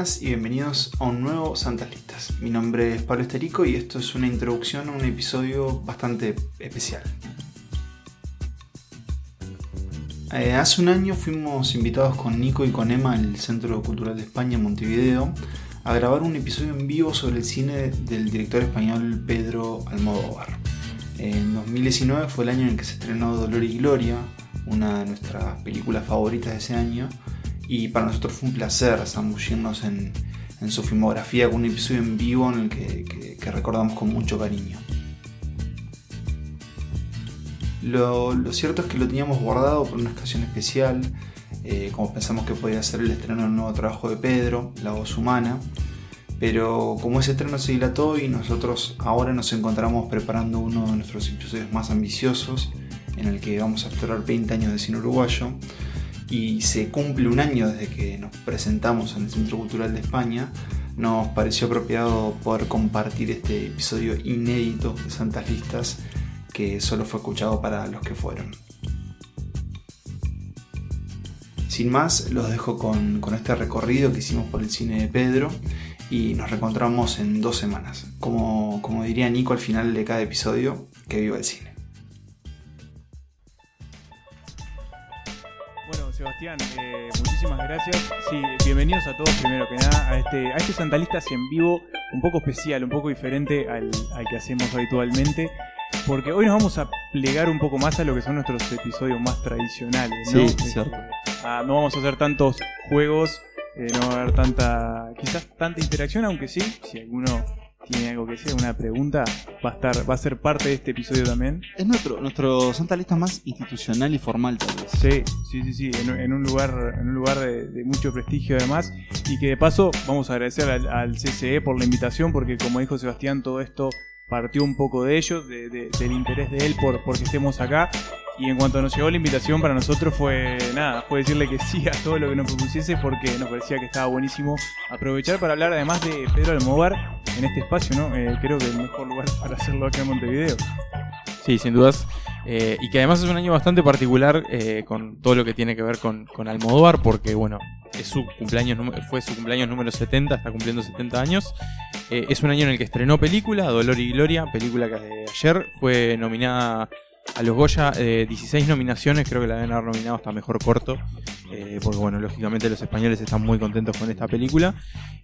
Bienvenidas y bienvenidos a un nuevo Santas Listas. Mi nombre es Pablo Esterico y esto es una introducción a un episodio bastante especial. Eh, hace un año fuimos invitados con Nico y con Emma al Centro Cultural de España Montevideo a grabar un episodio en vivo sobre el cine del director español Pedro Almodóvar. En 2019 fue el año en el que se estrenó Dolor y Gloria, una de nuestras películas favoritas de ese año, y para nosotros fue un placer zambullirnos en, su filmografía con un episodio en vivo en el que, recordamos con mucho cariño. Lo, cierto es que lo teníamos guardado por una ocasión especial, eh, como pensamos que podía ser el estreno del nuevo trabajo de Pedro, La voz humana, pero como ese estreno se dilató y nosotros ahora nos encontramos preparando uno de nuestros episodios más ambiciosos, en el que vamos a explorar 20 años de cine uruguayo, y se cumple un año desde que nos presentamos en el Centro Cultural de España, nos pareció apropiado poder compartir este episodio inédito de Santas Listas que solo fue escuchado para los que fueron. Sin más, los dejo con, este recorrido que hicimos por el cine de Pedro y nos reencontramos en dos semanas. Como, como diría Nico al final de cada episodio, que viva el cine. Sebastián, eh, muchísimas gracias. Sí, bienvenidos a todos primero que nada a este, a este Santalistas en vivo, un poco especial, un poco diferente al, que hacemos habitualmente. Porque hoy nos vamos a plegar un poco más a lo que son nuestros episodios más tradicionales, ¿no? Sí, cierto. Ah, no vamos a hacer tantos juegos, eh, no va a haber tanta, quizás tanta interacción, aunque sí, si alguno tiene algo que decir, una pregunta, va a estar, va a ser parte de este episodio también. Es nuestro, nuestro Santa Lista más institucional y formal tal vez. Sí, sí, sí, sí, en, un lugar, en un lugar de, mucho prestigio además. Y que de paso vamos a agradecer al, CCE por la invitación, porque como dijo Sebastián, todo esto partió un poco de ellos, del interés de él por, porque estemos acá. Y en cuanto nos llegó la invitación para nosotros fue nada, fue decirle que sí a todo lo que nos propusiese porque nos parecía que estaba buenísimo aprovechar para hablar además de Pedro Almodóvar en este espacio, ¿no? Eh, creo que el mejor lugar para hacerlo acá en Montevideo. Sí, sin dudas. Eh, y que además es un año bastante particular eh, con todo lo que tiene que ver con, con Almodóvar, porque bueno, es su cumpleaños, fue su cumpleaños número 70, está cumpliendo 70 años. es un año en el que estrenó película, Dolor y Gloria, película que ayer fue nominada a los Goya 16 nominaciones, creo que la deben haber nominado hasta mejor corto, eh, porque bueno, lógicamente los españoles están muy contentos con esta película.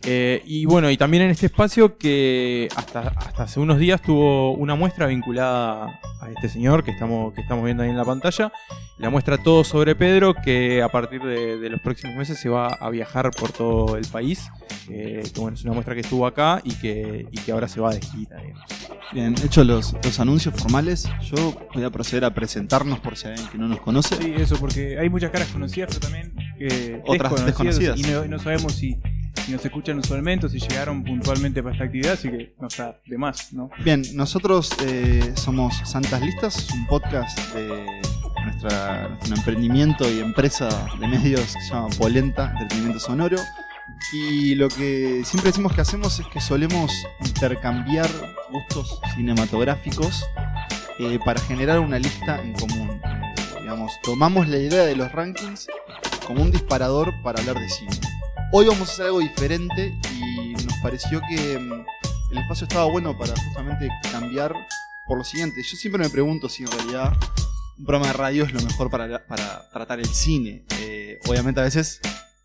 Eh, y bueno, y también en este espacio que hasta, hasta hace unos días tuvo una muestra vinculada a este señor que estamos, que estamos viendo ahí en la pantalla, la muestra todo sobre Pedro, que a partir de, los próximos meses se va a viajar por todo el país, eh, que bueno, es una muestra que estuvo acá y que, y que ahora se va de gira, Bien, hecho los, los anuncios formales, yo voy a proceder a presentarnos por si alguien que no nos conoce. Sí, eso, porque hay muchas caras conocidas, pero también eh, otras desconocidas. Y no, sabemos si, nos escuchan usualmente o si llegaron puntualmente para esta actividad, así que no está de más, ¿no? Bien, nosotros eh, somos Santas Listas, un podcast de nuestra, nuestro emprendimiento y empresa de medios que se llama Polenta, Entretenimiento Sonoro. Y lo que siempre decimos que hacemos es que solemos intercambiar gustos cinematográficos eh, para generar una lista en común. Digamos, tomamos la idea de los rankings como un disparador para hablar de cine. Hoy vamos a hacer algo diferente y nos pareció que mm, el espacio estaba bueno para justamente cambiar por lo siguiente. Yo siempre me pregunto si en realidad un programa de radio es lo mejor para, para tratar el cine. Eh, obviamente a veces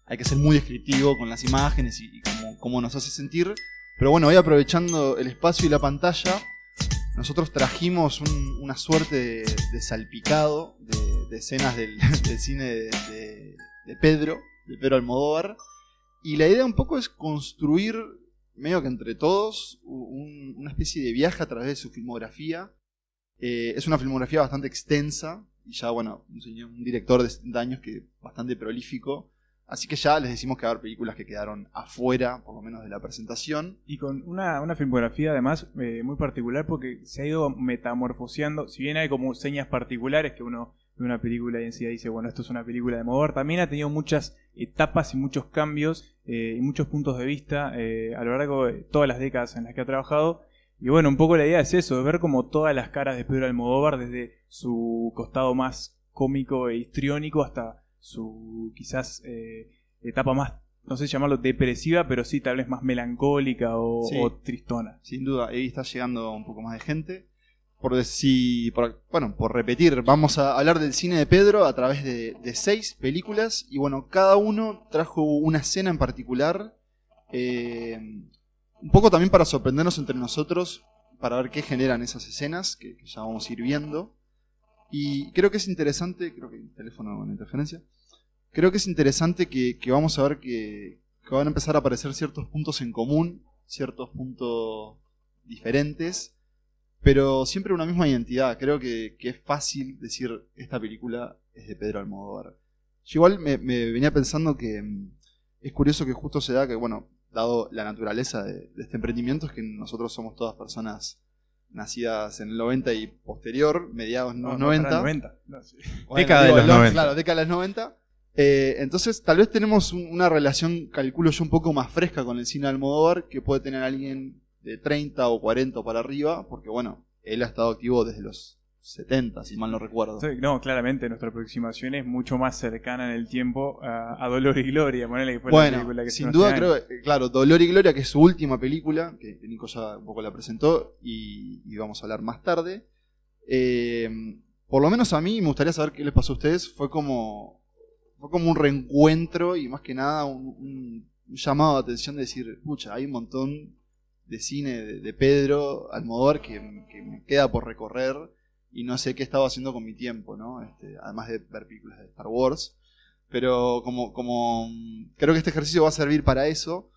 hay que ser muy descriptivo con las imágenes y, cómo, nos hace sentir. Pero bueno, hoy aprovechando el espacio y la pantalla, nosotros trajimos una suerte de, salpicado de, escenas del, cine de, Pedro, de Pedro Almodóvar. Y la idea un poco es construir, medio que entre todos, una especie de viaje a través de su filmografía. Eh, es una filmografía bastante extensa, y ya, bueno, un, un director de 70 años que bastante prolífico Así que ya les decimos que va a haber películas que quedaron afuera, por lo menos de la presentación. Y con una, filmografía además eh, muy particular porque se ha ido metamorfoseando. Si bien hay como señas particulares que uno ve una película y en dice, bueno, esto es una película de mover, también ha tenido muchas etapas y muchos cambios eh, y muchos puntos de vista eh, a lo largo de todas las décadas en las que ha trabajado. Y bueno, un poco la idea es eso, de ver como todas las caras de Pedro Almodóvar desde su costado más cómico e histriónico hasta su quizás eh, etapa más no sé llamarlo depresiva, pero sí tal vez más melancólica o, Sí. o tristona. Sin duda, ahí está llegando un poco más de gente. Por decir, por- bueno, por repetir, vamos a hablar del cine de Pedro a través de, de seis películas. Y bueno, cada uno trajo una escena en particular. eh, un poco también para sorprendernos entre nosotros, para ver qué generan esas escenas, que, que ya vamos a ir viendo. Y creo que es interesante, creo que el teléfono con interferencia. Creo que es interesante que, que vamos a ver que, que van a empezar a aparecer ciertos puntos en común, ciertos puntos diferentes, pero siempre una misma identidad. Creo que, que es fácil decir esta película es de Pedro Almodóvar. Yo igual me, venía pensando que mm, es curioso que justo se da que, bueno, dado la naturaleza de, de este emprendimiento, es que nosotros somos todas personas nacidas en el 90 y posterior, mediados de los 90. para 90. No, sí. Bueno, Década de digo, los el- 90. Claro, década de los 90. Eh, entonces, tal vez tenemos un- una relación, calculo yo, un poco más fresca con el cine de Almodóvar que puede tener alguien de 30 o 40 o para arriba, porque bueno, él ha estado activo desde los 70, si mal no recuerdo. Sí, No, claramente nuestra aproximación es mucho más cercana en el tiempo a, a Dolor y Gloria. ponele que fue la Bueno, película que sin duda este creo, que, claro, Dolor y Gloria, que es su última película, que que Nico ya un poco la presentó y, y vamos a hablar más tarde. Eh, por lo menos a mí me gustaría saber qué les pasó a ustedes. Fue como, fue como un reencuentro y más que nada un, un llamado de atención de decir, pucha, hay un montón de cine de, de Pedro Almodóvar que, que me queda por recorrer y no sé qué estaba haciendo con mi tiempo, ¿no? Este, además de ver películas de Star Wars. Pero como, como mm, creo que este ejercicio va a servir para eso.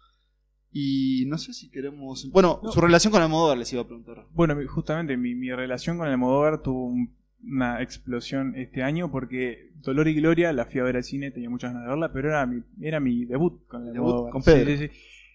Y no sé si queremos. Bueno, No. su relación con Almodóvar les iba a preguntar. Bueno, justamente mi, mi relación con Almodóvar tuvo un- una explosión este año porque Dolor y Gloria la fui a ver al cine, tenía muchas ganas de verla, pero era mi, era mi debut con Debut Almodóvar. con Sí, Pedro. sí, sí.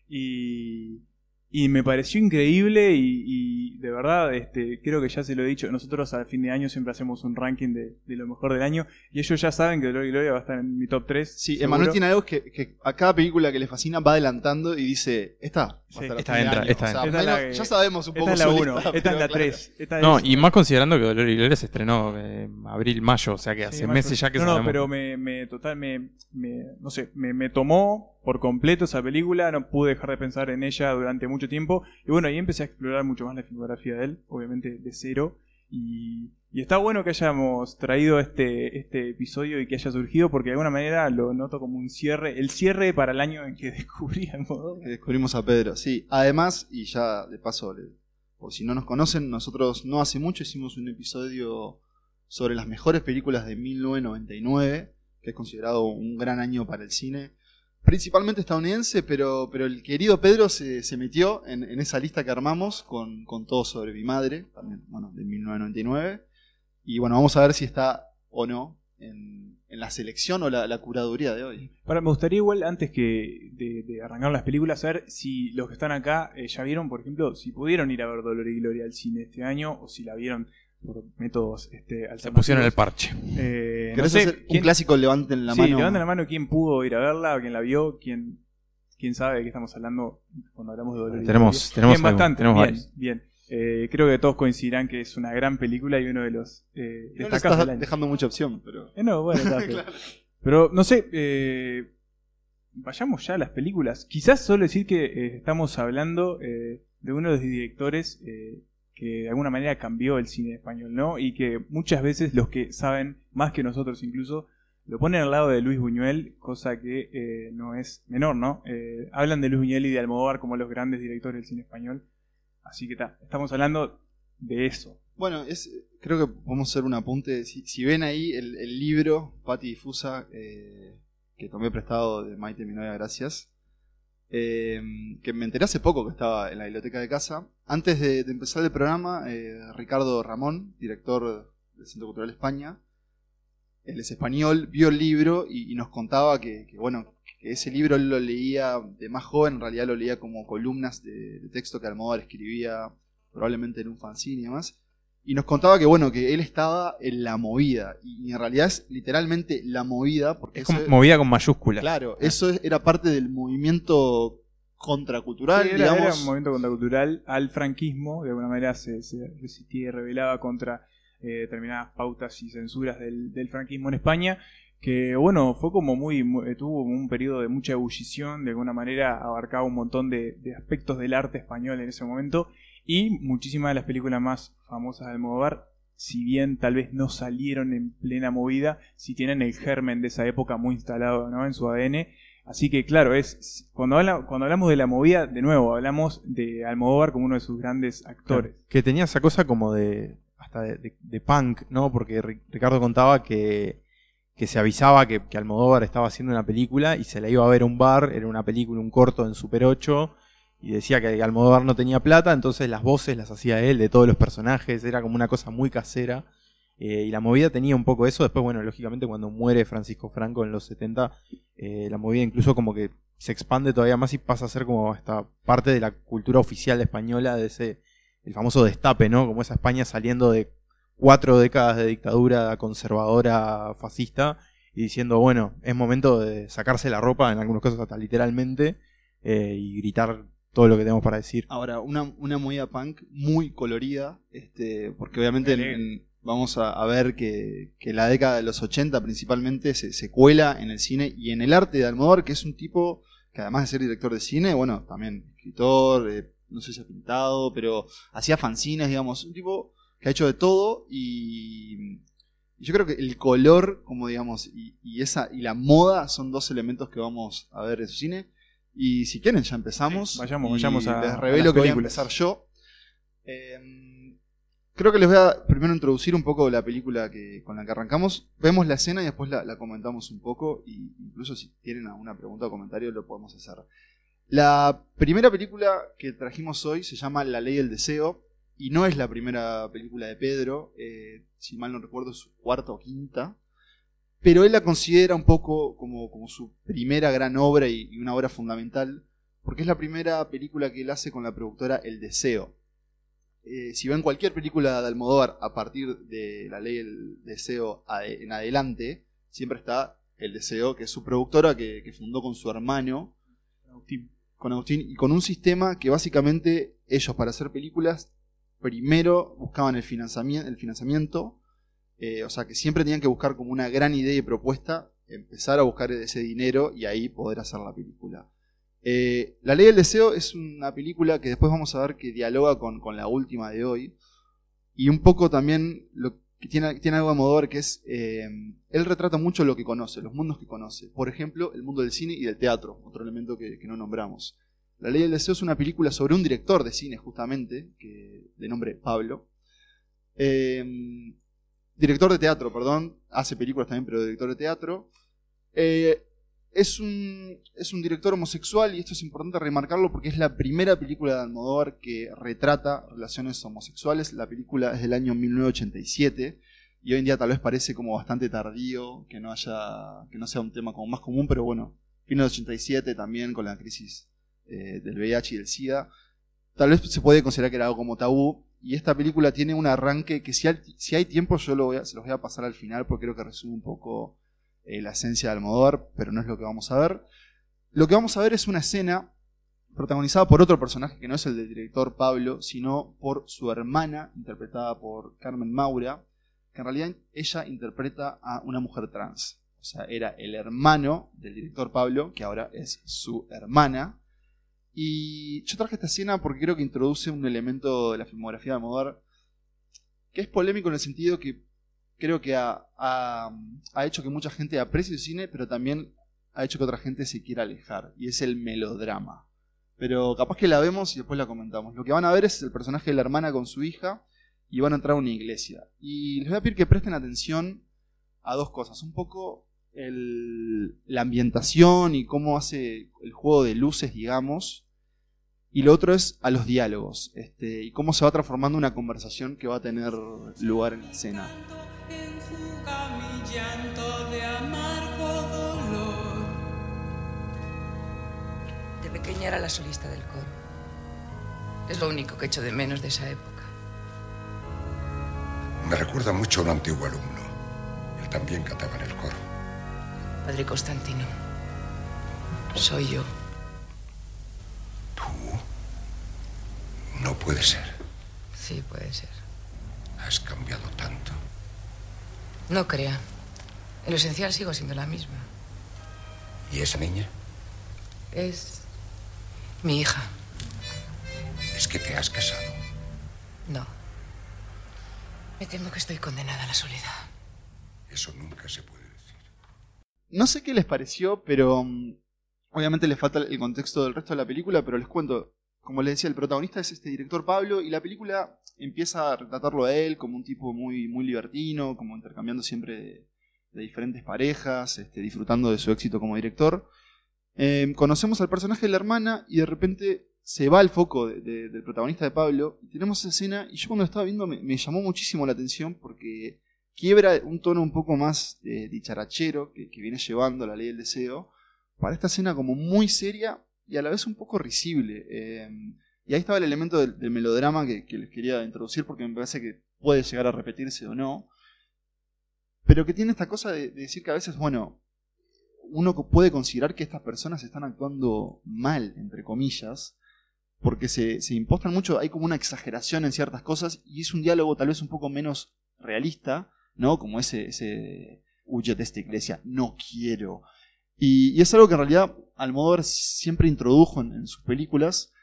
Y, y me pareció increíble y, y de verdad, este, creo que ya se lo he dicho, nosotros al fin de año siempre hacemos un ranking de, de lo mejor del año y ellos ya saben que Dolor y Gloria va a estar en mi top 3. Sí, Emanuel tiene algo que, que a cada película que le fascina va adelantando y dice: Esta. Sí, esta entra, año". esta O sea. Esta la ya sabemos un poco Esta es la su 1, lista, esta es la claro. 3. Esta No, es- y más considerando que Dolor y Gloria se estrenó en abril, mayo, o sea que hace Sí, meses ya que no, no, sabemos. pero me, me total me, me- no sé, me, me tomó por completo esa película, no pude dejar de pensar en ella durante mucho tiempo y bueno, ahí empecé a explorar mucho más la filmografía de él, obviamente de cero y, está bueno que hayamos traído este este episodio y que haya surgido porque de alguna manera lo noto como un cierre, el cierre para el año en que modo. que descubrimos a Pedro. Sí, además, y ya de paso, por si no nos conocen, nosotros no hace mucho hicimos un episodio sobre las mejores películas de 1999, que es considerado un gran año para el cine, principalmente estadounidense, pero, pero el querido Pedro se, se metió en, en esa lista que armamos con, con todo sobre mi madre, también, bueno, de 1999. Y bueno, vamos a ver si está o no en, en la selección o la, curaduría de hoy. Para, me gustaría igual, antes que de, de arrancar las películas, saber si los que están acá eh, ya vieron, por ejemplo, si pudieron ir a ver Dolor y Gloria al cine este año o si la vieron por métodos este, Se pusieron el parche. Eh, no ¿Querés sé, hacer un ¿quién- clásico levanten la sí, mano? levanten la mano quién pudo ir a verla, quién la vio, quién, quién sabe de qué estamos hablando cuando hablamos de Dolor Tenemos- tenemos bien, algo, bastante, tenemos bien, varios. bien. Eh, creo que todos coincidirán que es una gran película y uno de los eh, No destacados estás del año. dejando mucha opción, pero. Eh, no, bueno, está, Claro. pero no sé, eh, vayamos ya a las películas. Quizás solo decir que eh, estamos hablando eh, de uno de los directores eh, que de alguna manera cambió el cine español, ¿no? Y que muchas veces los que saben, más que nosotros incluso, lo ponen al lado de Luis Buñuel, cosa que eh, no es menor, ¿no? Eh, hablan de Luis Buñuel y de Almodóvar como los grandes directores del cine español. Así que estamos hablando de eso. Bueno, es, creo que podemos hacer un apunte. Si, si ven ahí el, libro, Pati Difusa, eh, que tomé prestado de Maite, mi novia, gracias. Eh, que me enteré hace poco que estaba en la biblioteca de casa. Antes de, empezar el programa, eh, Ricardo Ramón, director del Centro Cultural España, él es español, vio el libro y, nos contaba que, bueno, ese libro él lo leía de más joven, en realidad lo leía como columnas de, de texto que Almodóvar escribía, probablemente en un fanzine y demás. Y nos contaba que bueno, que él estaba en la movida. Y, en realidad es literalmente la movida, porque Es eso como movida con mayúsculas. claro, eso es- era parte del movimiento contracultural, Sí, era, era digamos. un movimiento contracultural al franquismo, de alguna manera se, se resistía y rebelaba contra eh, determinadas pautas y censuras del, del franquismo en España que bueno, fue como muy, muy- tuvo un periodo de mucha ebullición, de alguna manera abarcaba un montón de, de aspectos del arte español en ese momento y muchísimas de las películas más famosas de Almodóvar, si bien tal vez no salieron en plena movida, si tienen el germen de esa época muy instalado ¿no? en su ADN. Así que claro, es cuando, habla- cuando hablamos de la movida, de nuevo, hablamos de Almodóvar como uno de sus grandes actores. Que tenía esa cosa como de. hasta de, de- de punk, ¿no? Porque Ri- Ricardo contaba que, que se avisaba que, que Almodóvar estaba haciendo una película y se la iba a ver a un bar, era una película, un corto en Super 8, y decía que Almodóvar no tenía plata, entonces las voces las hacía él de todos los personajes, era como una cosa muy casera. eh, y la movida tenía un poco eso. Después, bueno, lógicamente cuando muere Francisco Franco en los 70, eh, la movida incluso como que se expande todavía más y pasa a ser como hasta parte de la cultura oficial española de ese el famoso destape, ¿no? Como esa España saliendo de cuatro décadas de dictadura conservadora fascista y diciendo, bueno, es momento de sacarse la ropa, en algunos casos hasta literalmente, eh, y gritar todo lo que tenemos para decir. Ahora, una, una movida punk muy colorida, este, porque obviamente en- en- vamos a, a ver que, que la década de los 80 principalmente se, se cuela en el cine y en el arte de Almodóvar, que es un tipo que además de ser director de cine, bueno, también escritor, eh, no sé si ha pintado, pero hacía fanzines, digamos, un tipo que ha hecho de todo y, yo creo que el color, como digamos, y, y esa y la moda son dos elementos que vamos a ver en su cine. Y si quieren, ya empezamos. Sí, vayamos- Y vayamos a- Les revelo que voy a empezar yo. Eh, creo que les voy a primero introducir un poco la película que, con la que arrancamos. Vemos la escena y después la, la comentamos un poco. Y incluso si tienen alguna pregunta o comentario, lo podemos hacer. La primera película que trajimos hoy se llama La Ley del Deseo. Y no es la primera película de Pedro. eh, si mal no recuerdo, es su cuarta o quinta. Pero él la considera un poco como, como su primera gran obra y, y una obra fundamental. Porque es la primera película que él hace con la productora El Deseo. Eh, si ven cualquier película de Almodóvar a partir de la ley del deseo en adelante, siempre está El Deseo, que es su productora que, que fundó con su hermano, Agustín. con Agustín, y con un sistema que básicamente ellos para hacer películas primero buscaban el financiamiento, el financiamiento eh, o sea que siempre tenían que buscar como una gran idea y propuesta, empezar a buscar ese dinero y ahí poder hacer la película. Eh, la Ley del Deseo es una película que después vamos a ver que dialoga con, con la última de hoy. Y un poco también lo que tiene, tiene algo de Almodóvar que es. eh, él retrata mucho lo que conoce, los mundos que conoce. Por ejemplo, el mundo del cine y del teatro, otro elemento que, no nombramos. La Ley del Deseo es una película sobre un director de cine, justamente, que, de nombre Pablo. Director de teatro, perdón. Hace películas también, pero director de teatro. Eh, es un, es un director homosexual y esto es importante remarcarlo porque es la primera película de Almodóvar que retrata relaciones homosexuales. La película es del año 1987 y hoy en día tal vez parece como bastante tardío que no haya que no sea un tema como más común, pero bueno, fin del 87 también con la crisis eh, del VIH y del SIDA, tal vez se puede considerar que era algo como tabú. Y esta película tiene un arranque que si hay, tiempo yo lo voy a- se los voy a pasar al final porque creo que resume un poco eh, la esencia de Almodóvar, pero no es lo que vamos a ver. Lo que vamos a ver es una escena protagonizada por otro personaje que no es el del director Pablo, sino por su hermana, interpretada por Carmen Maura, que en realidad ella interpreta a una mujer trans. O sea, era el hermano del director Pablo, que ahora es su hermana. Y yo traje esta escena porque creo que introduce un elemento de la filmografía de Almodóvar que es polémico en el sentido que creo que ha, ha- ha hecho que mucha gente aprecie el cine, pero también ha hecho que otra gente se quiera alejar. Y es el melodrama. Pero capaz que la vemos y después la comentamos. Lo que van a ver es el personaje de la hermana con su hija y van a entrar a una iglesia. Y les voy a pedir que presten atención a dos cosas. Un poco el- la ambientación y cómo hace el juego de luces, digamos. Y lo otro es a los diálogos este, y cómo se va transformando una conversación que va a tener lugar en la escena. enjuga mi llanto de amargo dolor. De pequeña era la solista del coro. Es lo único que echo de menos de esa época. Me recuerda mucho a un antiguo alumno. Él también cantaba en el coro. Padre Constantino. Soy yo. ¿Tú? No puede ser. Sí, puede ser. Has cambiado tanto. No crea. En lo esencial sigo siendo la misma. ¿Y esa niña? Es mi hija. Es que te has casado. No. Me temo que estoy condenada a la soledad. Eso nunca se puede. No sé qué les pareció, pero mm, obviamente les falta el contexto del resto de la película, pero les cuento. Como les decía, el protagonista es este director Pablo y la película empieza a retratarlo a él como un tipo muy, muy libertino, como intercambiando siempre de, diferentes parejas, este, disfrutando de su éxito como director. Eh, conocemos al personaje de la hermana y de repente se va el foco de- de- del protagonista de Pablo y tenemos esa escena y yo cuando estaba viendo me, me llamó muchísimo la atención porque quiebra un tono un poco más eh, dicharachero que, viene llevando la ley del deseo para esta escena como muy seria y a la vez un poco risible. Eh, y ahí estaba el elemento del, melodrama que, les quería introducir porque me parece que puede llegar a repetirse o no. Pero que tiene esta cosa de, de decir que a veces, bueno, uno puede considerar que estas personas están actuando mal, entre comillas, porque se, se impostan mucho, hay como una exageración en ciertas cosas y es un diálogo tal vez un poco menos realista, ¿no? Como ese, ese huye de esta iglesia, no quiero. Y, y es algo que en realidad Almodóvar siempre introdujo en, sus películas,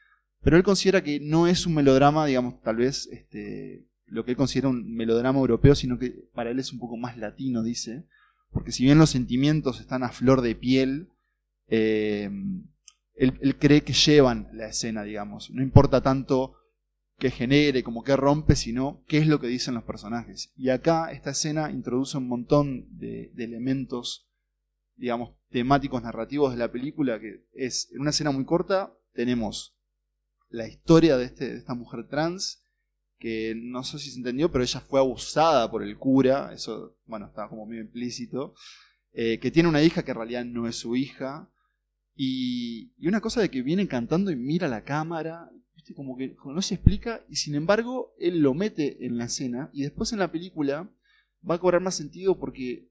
pero él considera que no es un melodrama, digamos, tal vez este, lo que él considera un melodrama europeo, sino que para él es un poco más latino, dice. Porque si bien los sentimientos están a flor de piel, eh, él, él cree que llevan la escena, digamos. No importa tanto qué genere, como qué rompe, sino qué es lo que dicen los personajes. Y acá esta escena introduce un montón de, de elementos, digamos, temáticos narrativos de la película, que es, en una escena muy corta, tenemos la historia de, este, de esta mujer trans, que no sé si se entendió, pero ella fue abusada por el cura, eso, bueno, estaba como medio implícito, eh, que tiene una hija que en realidad no es su hija, y, y una cosa de que viene cantando y mira la cámara, Como, que, no se explica, y sin embargo él lo mete en la escena, y después en la película va a cobrar más sentido porque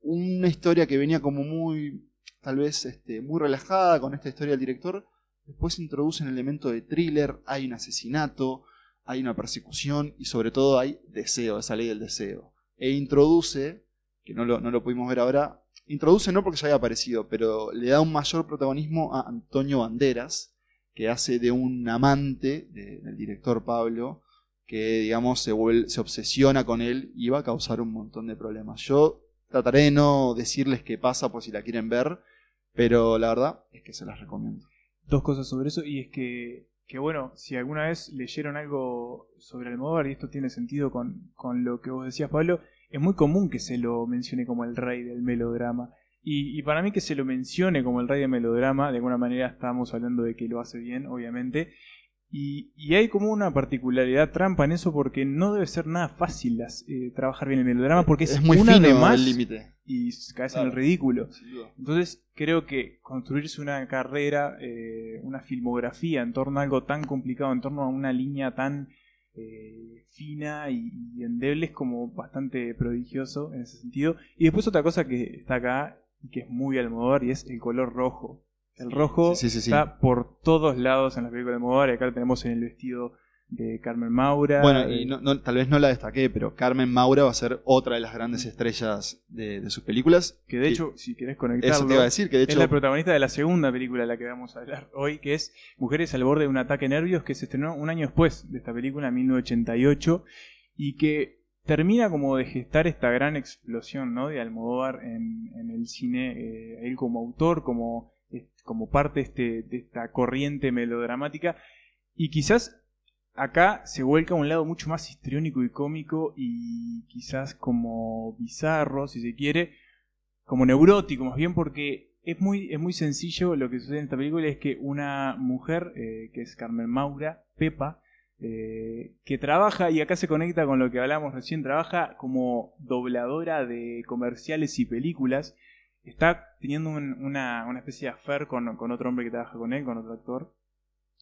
una historia que venía como muy, tal vez, este, muy relajada con esta historia del director, después introduce un elemento de thriller, hay un asesinato, hay una persecución y sobre todo hay deseo, esa ley del deseo. E introduce, que no lo, no lo pudimos ver ahora, introduce no porque ya haya aparecido, pero le da un mayor protagonismo a Antonio Banderas, que hace de un amante de- del director Pablo, que digamos se, vuel- se obsesiona con él y va a causar un montón de problemas. Yo trataré de no decirles qué pasa por si la quieren ver, pero la verdad es que se las recomiendo. dos cosas sobre eso y es que, que bueno, si alguna vez leyeron algo sobre Almodóvar y esto tiene sentido con, con lo que vos decías Pablo, es muy común que se lo mencione como el rey del melodrama. Y, y para mí que se lo mencione como el rey del melodrama, de alguna manera estamos hablando de que lo hace bien, obviamente. Y, y hay como una particularidad trampa en eso porque no debe ser nada fácil las- eh, trabajar bien el melodrama porque es, muy una fino de más el límite. y caes en Claro. el ridículo. Entonces creo que construirse una carrera, eh, una filmografía en torno a algo tan complicado, en torno a una línea tan eh, fina y, y endeble es como bastante prodigioso en ese sentido. Y después otra cosa que está acá que es muy Almodóvar y es el color rojo. El rojo Sí, sí, sí, sí. está por todos lados en la película de Almodóvar y acá lo tenemos en el vestido de Carmen Maura. Bueno, y no, no- tal vez no la destaqué, pero Carmen Maura va a ser otra de las grandes estrellas de, de sus películas. que de hecho, si querés conectarlo, eso te iba a decir, que de es la protagonista de la segunda película de la que vamos a hablar hoy, que es Mujeres al borde de un ataque nervios, que se estrenó un año después de esta película, en 1988, y que termina como de gestar esta gran explosión ¿no? de Almodóvar en, el cine, eh, él como autor, como, eh, como parte este, de esta corriente melodramática, y quizás acá se vuelca a un lado mucho más histriónico y cómico y quizás como bizarro, si se quiere, como neurótico más bien porque es muy, es muy sencillo lo que sucede en esta película es que una mujer eh, que es Carmen Maura, Pepa, eh, que trabaja, y acá se conecta con lo que hablamos recién, trabaja como dobladora de comerciales y películas, está teniendo un- una, una especie de affair con, con otro hombre que trabaja con él, con otro actor,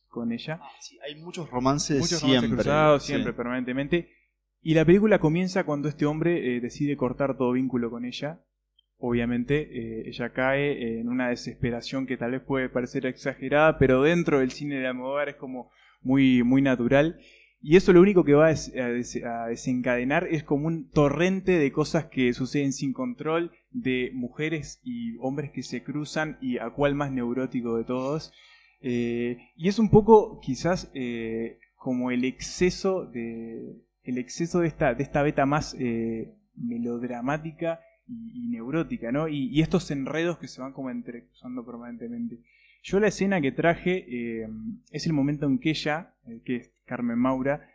con ella. sí, hay muchos romances Muchos romances siempre. cruzados, sí. siempre, permanentemente. Y la película comienza cuando este hombre eh, decide cortar todo vínculo con ella. Obviamente, eh, ella cae en una desesperación que tal vez puede parecer exagerada, pero dentro del cine de Almodóvar es como muy, muy natural. Y eso lo único que va a, des- a des- a desencadenar es como un torrente de cosas que suceden sin control, de mujeres y hombres que se cruzan y a cuál más neurótico de todos. Eh, y es un poco quizás eh, como el exceso de el exceso de esta, de esta beta más eh, melodramática y, neurótica, ¿no? Y estos enredos que se van como entrecruzando permanentemente. Yo la escena que traje eh, es el momento en que ella, eh, que es Carmen Maura,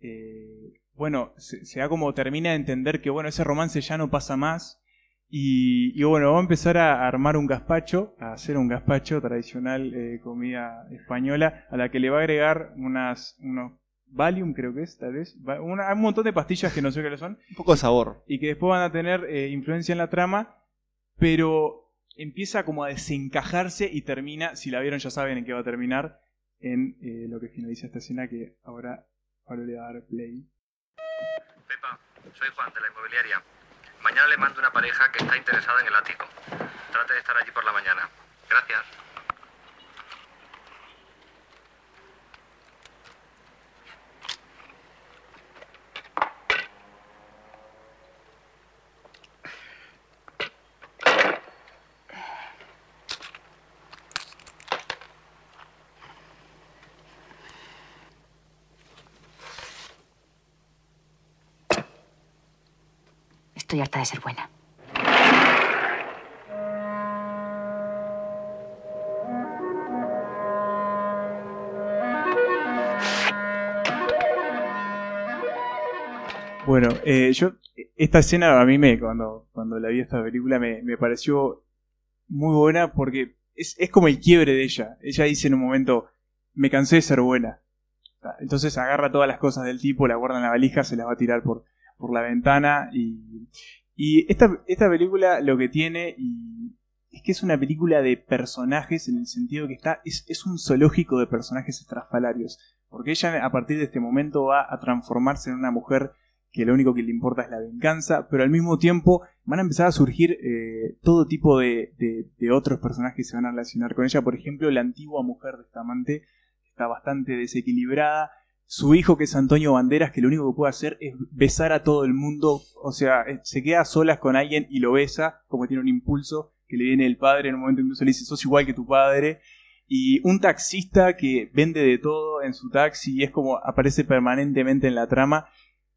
eh, bueno, se, se da como termina de entender que bueno, ese romance ya no pasa más. Y, y bueno, va a empezar a armar un gazpacho, a hacer un gazpacho tradicional, comida española, a la que le va a agregar unas, unos Valium, creo que es, tal vez. Una- un montón de pastillas que no sé qué son Un poco de sabor. y que después van a tener influencia en la trama, pero empieza como a desencajarse y termina, si la vieron ya saben en qué va a terminar, en eh, lo que finaliza esta escena que ahora Pablo le va a dar play. Pepa, soy Juan de la inmobiliaria. Mañana le mando una pareja que está interesada en el ático. Trate de estar allí por la mañana. Gracias. Estoy harta de ser buena. Bueno, eh, yo, esta escena a mí me, cuando, cuando la vi esta película me, pareció muy buena porque es, es como el quiebre de ella. Ella dice en un momento, me cansé de ser buena. Entonces agarra todas las cosas del tipo, la guarda en la valija, se las va a tirar por, por la ventana y, y esta, esta película lo que tiene y es que es una película de personajes en el sentido que está es, un zoológico de personajes estrafalarios porque ella a partir de este momento va a transformarse en una mujer que lo único que le importa es la venganza, pero al mismo tiempo van a empezar a surgir eh, todo tipo de, de- otros personajes que se van a relacionar con ella. Por ejemplo, la antigua mujer de esta amante está bastante desequilibrada. Su hijo, que es Antonio Banderas, que lo único que puede hacer es besar a todo el mundo. O sea, eh, se queda a solas con alguien y lo besa, como tiene un impulso que le viene del padre. En un momento incluso le dice, sos igual que tu padre. Y un taxista que vende de todo en su taxi y es como aparece permanentemente en la trama.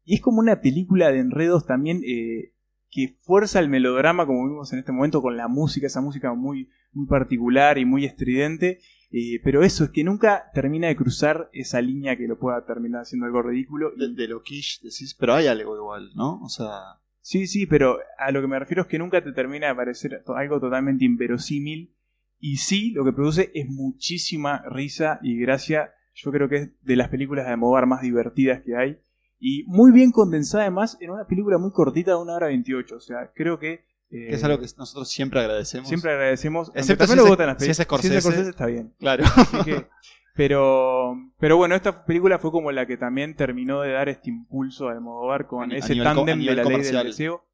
Y es como una película de enredos también eh, que fuerza el melodrama, como vimos en este momento, con la música, esa música muy, muy particular y muy estridente. Eh, pero eso, es que nunca termina de cruzar esa línea que lo pueda terminar haciendo algo ridículo. De, de lo quiche decís, pero hay algo igual, ¿no? O sea, Sí, sí, pero a lo que me refiero es que nunca te termina de parecer algo totalmente inverosímil. Y sí, lo que produce es muchísima risa y gracia. Yo creo que es de las películas de Almodóvar más divertidas que hay. Y muy bien condensada además en una película muy cortita de una hora 28. O sea, creo que... eh, que es algo que nosotros siempre agradecemos. siempre agradecemos. Excepto también si lo es- votan las si es películas. Scorsese. está bien. Claro. Así que- pero, pero bueno, esta película fue como la que también terminó de dar este impulso a Almodóvar con A ese a tándem de la ley del deseo.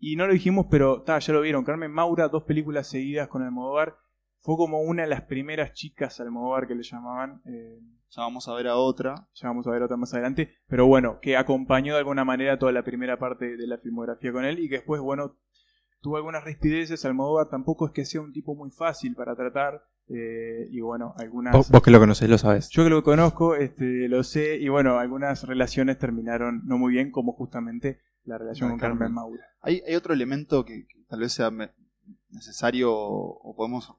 Y no lo dijimos, pero ta, ya lo vieron. Carmen Maura, dos películas seguidas con Almodóvar. Fue como una de las primeras chicas Almodóvar que le llamaban. eh, Ya vamos a ver a otra. ya vamos a ver otra más adelante. Pero bueno, que acompañó de alguna manera toda la primera parte de la filmografía con él. Y que después, bueno, tuvo algunas rispideces. Almodóvar tampoco es que sea un tipo muy fácil para tratar. eh, y bueno, algunas. Vos, vos que lo conocés, lo sabes. Yo que lo conozco, este, lo sé, y bueno, algunas relaciones terminaron no muy bien, como justamente la relación La con Carmen. Carmen Maura. Hay, hay otro elemento que, que tal vez sea necesario o, o podemos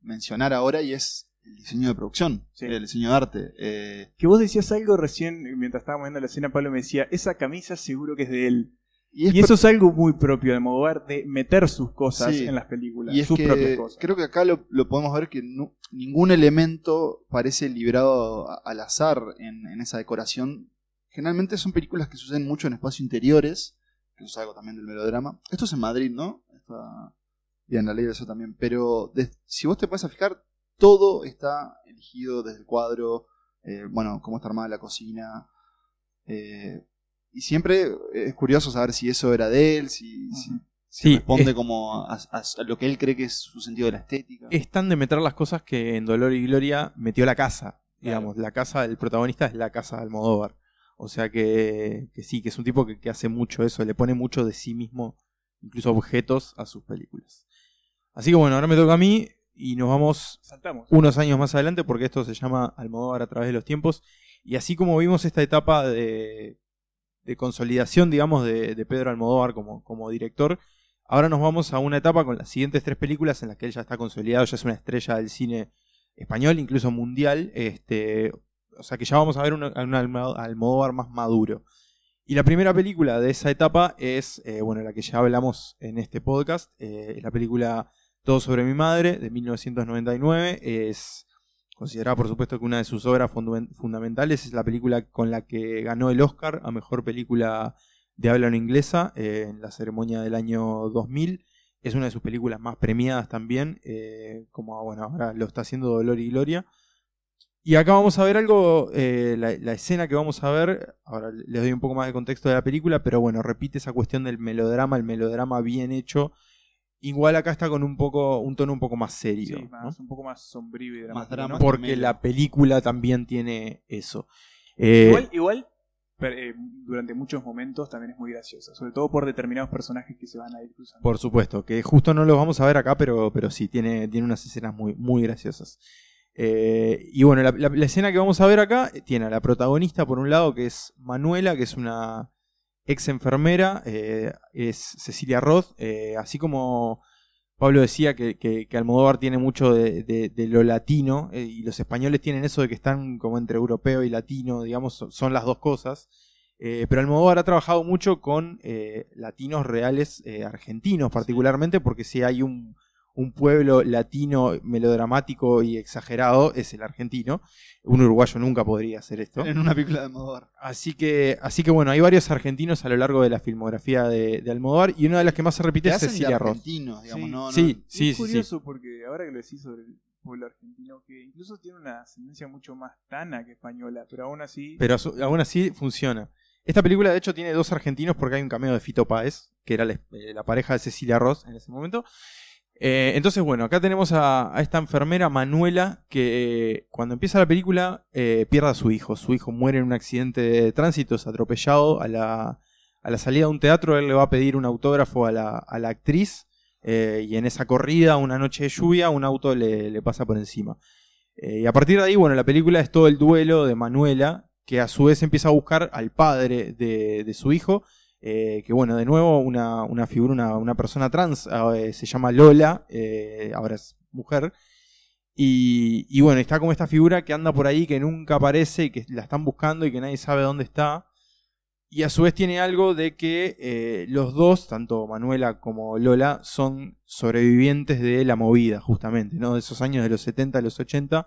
mencionar ahora y es el diseño de producción, Sí. el diseño de arte. Eh, Que vos decías algo recién, mientras estábamos viendo la escena, Pablo me decía, esa camisa seguro que es de él. Y es Y eso es algo muy propio de Almodóvar, de meter sus cosas Sí. en las películas, Y es sus propias que cosas. creo que acá lo, lo podemos ver que ningún elemento parece librado a- al azar en, en esa decoración. Generalmente son películas que suceden mucho en espacios interiores, que es algo también del melodrama. Esto es en Madrid, ¿no? Está bien, la ley de eso también. Pero de- si vos te puedes a fijar, todo está elegido desde el cuadro, eh, bueno, cómo está armada la cocina. eh, y siempre es curioso saber si eso era de él, si, si- si Sí, responde es- como a, a- a lo que él cree que es su sentido de la estética. Es tan de meter las cosas que en Dolor y Gloria metió la casa. Claro. Digamos, la casa del protagonista es la casa de Almodóvar. O sea que, que sí, que es un tipo que, que hace mucho eso, le pone mucho de sí mismo, incluso objetos, a sus películas. Así que bueno, ahora me toca a mí y nos vamos Saltamos. unos años más adelante porque esto se llama Almodóvar a través de los tiempos. Y así como vimos esta etapa de, de consolidación, digamos, de, Pedro Almodóvar como, director, ahora nos vamos a una etapa con las siguientes tres películas en las que él ya está consolidado, ya es una estrella del cine español, incluso mundial. Este, o sea que ya vamos a ver un, un Almo- Almodóvar más maduro. Y la primera película de esa etapa es, eh, bueno, la que ya hablamos en este podcast, eh, es la película Todo sobre mi madre, de 1999. Es considerada, por supuesto, que una de sus obras fundamentales es la película con la que ganó el Oscar a Mejor Película de Habla no Inglesa eh, en la ceremonia del año 2000. Es una de sus películas más premiadas también, eh, como bueno, ahora lo está haciendo Dolor y Gloria. Y acá vamos a ver algo, eh, la, la escena que vamos a ver, ahora les doy un poco más de contexto de la película, pero bueno, repite esa cuestión del melodrama, el melodrama bien hecho. Igual acá está con un poco un tono un poco más serio, Sí, ¿no? más, un poco más sombrío y Más dramático. drama. ¿no? porque la película también tiene eso. Eh, Igual, igual eh, durante muchos momentos también es muy graciosa, sobre todo por determinados personajes que se van a ir cruzando. Por supuesto, que justo no los vamos a ver acá, pero, pero sí, tiene, tiene unas escenas muy, muy graciosas. Eh, y bueno, la, la- la escena que vamos a ver acá tiene a la protagonista, por un lado, que es Manuela, que es una ex enfermera, eh, es Cecilia Roth, eh, así como Pablo decía que, que- que Almodóvar tiene mucho de, de- de lo latino, eh, y los españoles tienen eso de que están como entre europeo y latino, digamos, son, las dos cosas. Pero Almodóvar ha trabajado mucho con latinos reales argentinos, particularmente porque si hay un, un pueblo latino melodramático y exagerado, es el argentino. Un uruguayo nunca podría hacer esto. En una película de Almodóvar. Así que, así que bueno, hay varios argentinos a lo largo de la filmografía de, de Almodóvar y una de las que más se repite es Cecilia Roth. argentinos, digamos, Sí. no, Sí, sí, es sí, sí. curioso porque ahora que lo decís sobre el pueblo argentino, que incluso tiene una ascendencia mucho más tana que española, pero aún así... Pero aún así funciona. Esta película, de hecho, tiene dos argentinos porque hay un cameo de Fito Páez, que era la, eh, la pareja de Cecilia Ross en ese momento. Eh, entonces, bueno, acá tenemos a, esta enfermera Manuela que eh, cuando empieza la película eh, pierde a su hijo. Su hijo muere en un accidente de tránsito, es atropellado. A la, a la salida de un teatro, él le va a pedir un autógrafo a la, a la actriz. y en esa corrida, una noche de lluvia, un auto le, le pasa por encima. Y a partir de ahí, bueno, la película es todo el duelo de Manuela, que a su vez empieza a buscar al padre de, de su hijo, eh, que bueno, de nuevo una, una figura, una, una persona trans, eh, se llama Lola, eh, ahora es mujer, y, y bueno, está como esta figura que anda por ahí, que nunca aparece, y que la están buscando y que nadie sabe dónde está. Y a su vez tiene algo de que los dos, tanto Manuela como Lola, son sobrevivientes de la movida, justamente, ¿no? De esos años de los 70 a los 80.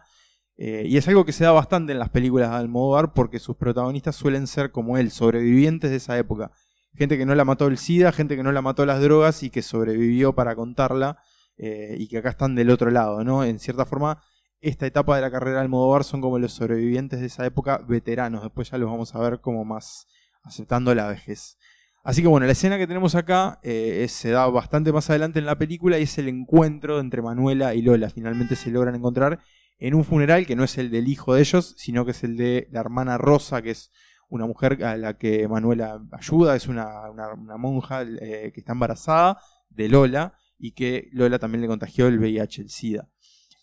Eh, y es algo que se da bastante en las películas de Almodóvar porque sus protagonistas suelen ser como él, sobrevivientes de esa época. Gente que no la mató el SIDA, gente que no la mató las drogas y que sobrevivió para contarla eh, y que acá están del otro lado, ¿no? En cierta forma, esta etapa de la carrera de Almodóvar son como los sobrevivientes de esa época veteranos. Después ya los vamos a ver como más aceptando la vejez. Así que bueno, la escena que tenemos acá eh, se da bastante más adelante en la película y es el encuentro entre Manuela y Lola. Finalmente se logran encontrar en un funeral que no es el del hijo de ellos, sino que es el de la hermana Rosa, que es una mujer a la que Manuela ayuda, es una, una- monja eh, que está embarazada de Lola y que Lola también le contagió el VIH, el SIDA.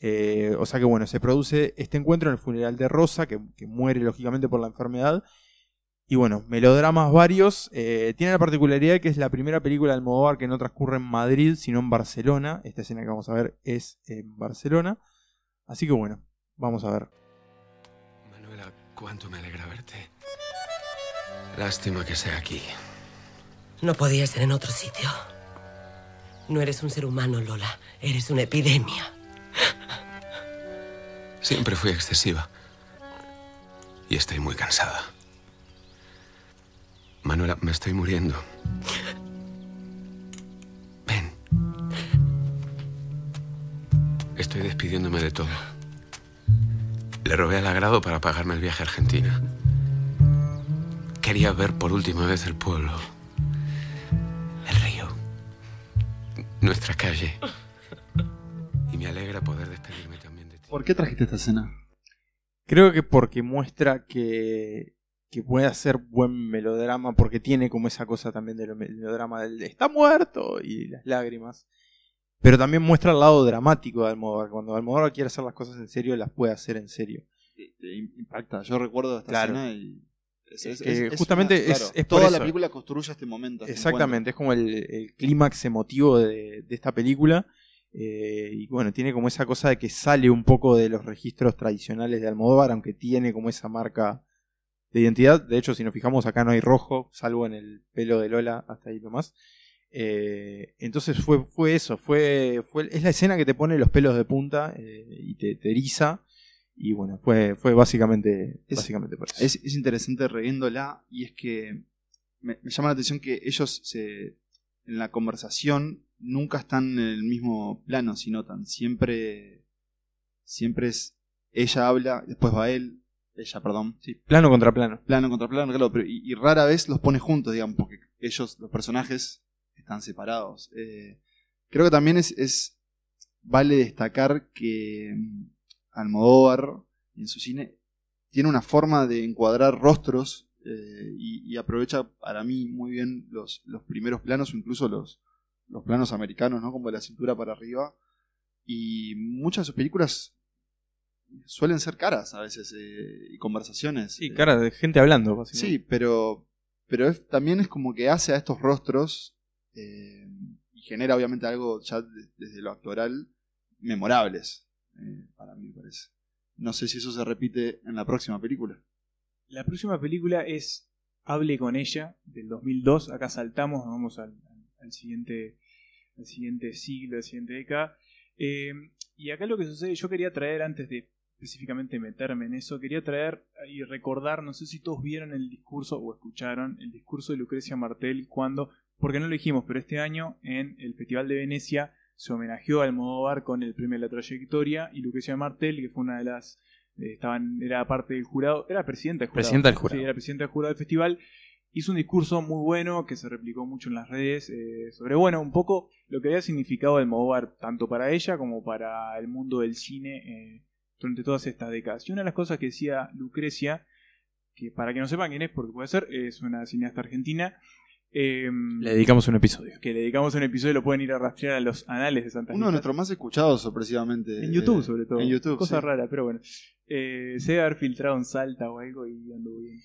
Eh, o sea que bueno, se produce este encuentro en el funeral de Rosa, que, que muere lógicamente por la enfermedad. Y bueno, melodramas varios. Eh, tiene la particularidad de que es la primera película de Almodóvar que no transcurre en Madrid, sino en Barcelona. Esta escena que vamos a ver es en Barcelona. Así que bueno, vamos a ver. Manuela, cuánto me alegra verte. Lástima que sea aquí. No podía ser en otro sitio. No eres un ser humano, Lola. Eres una epidemia. Siempre fui excesiva. Y estoy muy cansada. Manuela, me estoy muriendo. Ven. Estoy despidiéndome de todo. Le robé al agrado para pagarme el viaje a Argentina. Quería ver por última vez el pueblo. El río. Nuestra calle. Y me alegra poder despedirme también de ti. ¿Por qué trajiste esta escena? Creo que porque muestra que, que puede hacer buen melodrama porque tiene como esa cosa también del melodrama del está muerto y las lágrimas. Pero también muestra el lado dramático de Almodóvar. Cuando Almodóvar quiere hacer las cosas en serio, las puede hacer en serio. Te- te impacta. Yo recuerdo esta Claro. escena y. Es, Es es- que es- es justamente una- es- claro, es por toda la película construye este momento. este Exactamente, es como el, el clímax emotivo de, de esta película. eh, y bueno, tiene como esa cosa de que sale un poco de los registros tradicionales de Almodóvar, aunque tiene como esa marca de identidad. De hecho, si nos fijamos, acá no hay rojo, salvo en el pelo de Lola, hasta ahí nomás. Eh, entonces fue, fue eso, fue, fue, es la escena que te pone los pelos de punta eh, y te, te eriza. Y bueno, fue, fue básicamente, Es- básicamente por eso. Es, es interesante reviéndola y es que me, me llama la atención que ellos se, en la conversación nunca están en el mismo plano, si notan. Siempre, siempre es ella habla, después va él, ella, perdón. Sí, plano contra plano. Plano contra plano, claro, pero, y, y rara vez los pone juntos, digamos, porque ellos, los personajes, están separados. Eh, creo que también es, es vale destacar que Almodóvar en su cine tiene una forma de encuadrar rostros eh, y, y aprovecha para mí muy bien los, los primeros planos o incluso los, los planos americanos, ¿no? Como de la cintura para arriba. Y muchas de sus películas suelen ser caras a veces eh, y conversaciones. Sí, eh, cara de gente hablando, básicamente. Sí, pero, pero es- también es como que hace a estos rostros eh, y genera obviamente algo ya de- desde lo actoral memorables, eh, para mí parece. No sé si eso se repite en la próxima película. La próxima película es Hable con ella, del 2002. Acá saltamos, vamos al, al siguiente, al siguiente siglo, al siguiente década. Eh, y acá lo que sucede, yo quería traer, antes de específicamente meterme en eso, quería traer y recordar, no sé si todos vieron el discurso o escucharon el discurso de Lucrecia Martel cuando, porque no lo dijimos, pero este año en el Festival de Venecia se homenajeó a Almodóvar con el premio de la trayectoria y Lucrecia Martel, que fue una de las eh, estaban, era parte del jurado, era presidenta del jurado. Presidenta del jurado. Sí, era presidenta del jurado del festival. Hizo un discurso muy bueno que se replicó mucho en las redes eh, sobre, bueno, un poco lo que había significado Almodóvar tanto para ella como para el mundo del cine eh, durante todas estas décadas. Y una de las cosas que decía Lucrecia, que para que no sepan quién es, porque puede ser, es una cineasta argentina. Eh, Le dedicamos un episodio. que le dedicamos un episodio, lo pueden ir a rastrear a los anales de Santa Uno de nuestros más escuchados, sorpresivamente. en YouTube, eh, sobre todo. En YouTube, Cosa sí. rara, pero bueno. Eh, se debe haber filtrado en Salta o algo y anduvo bien.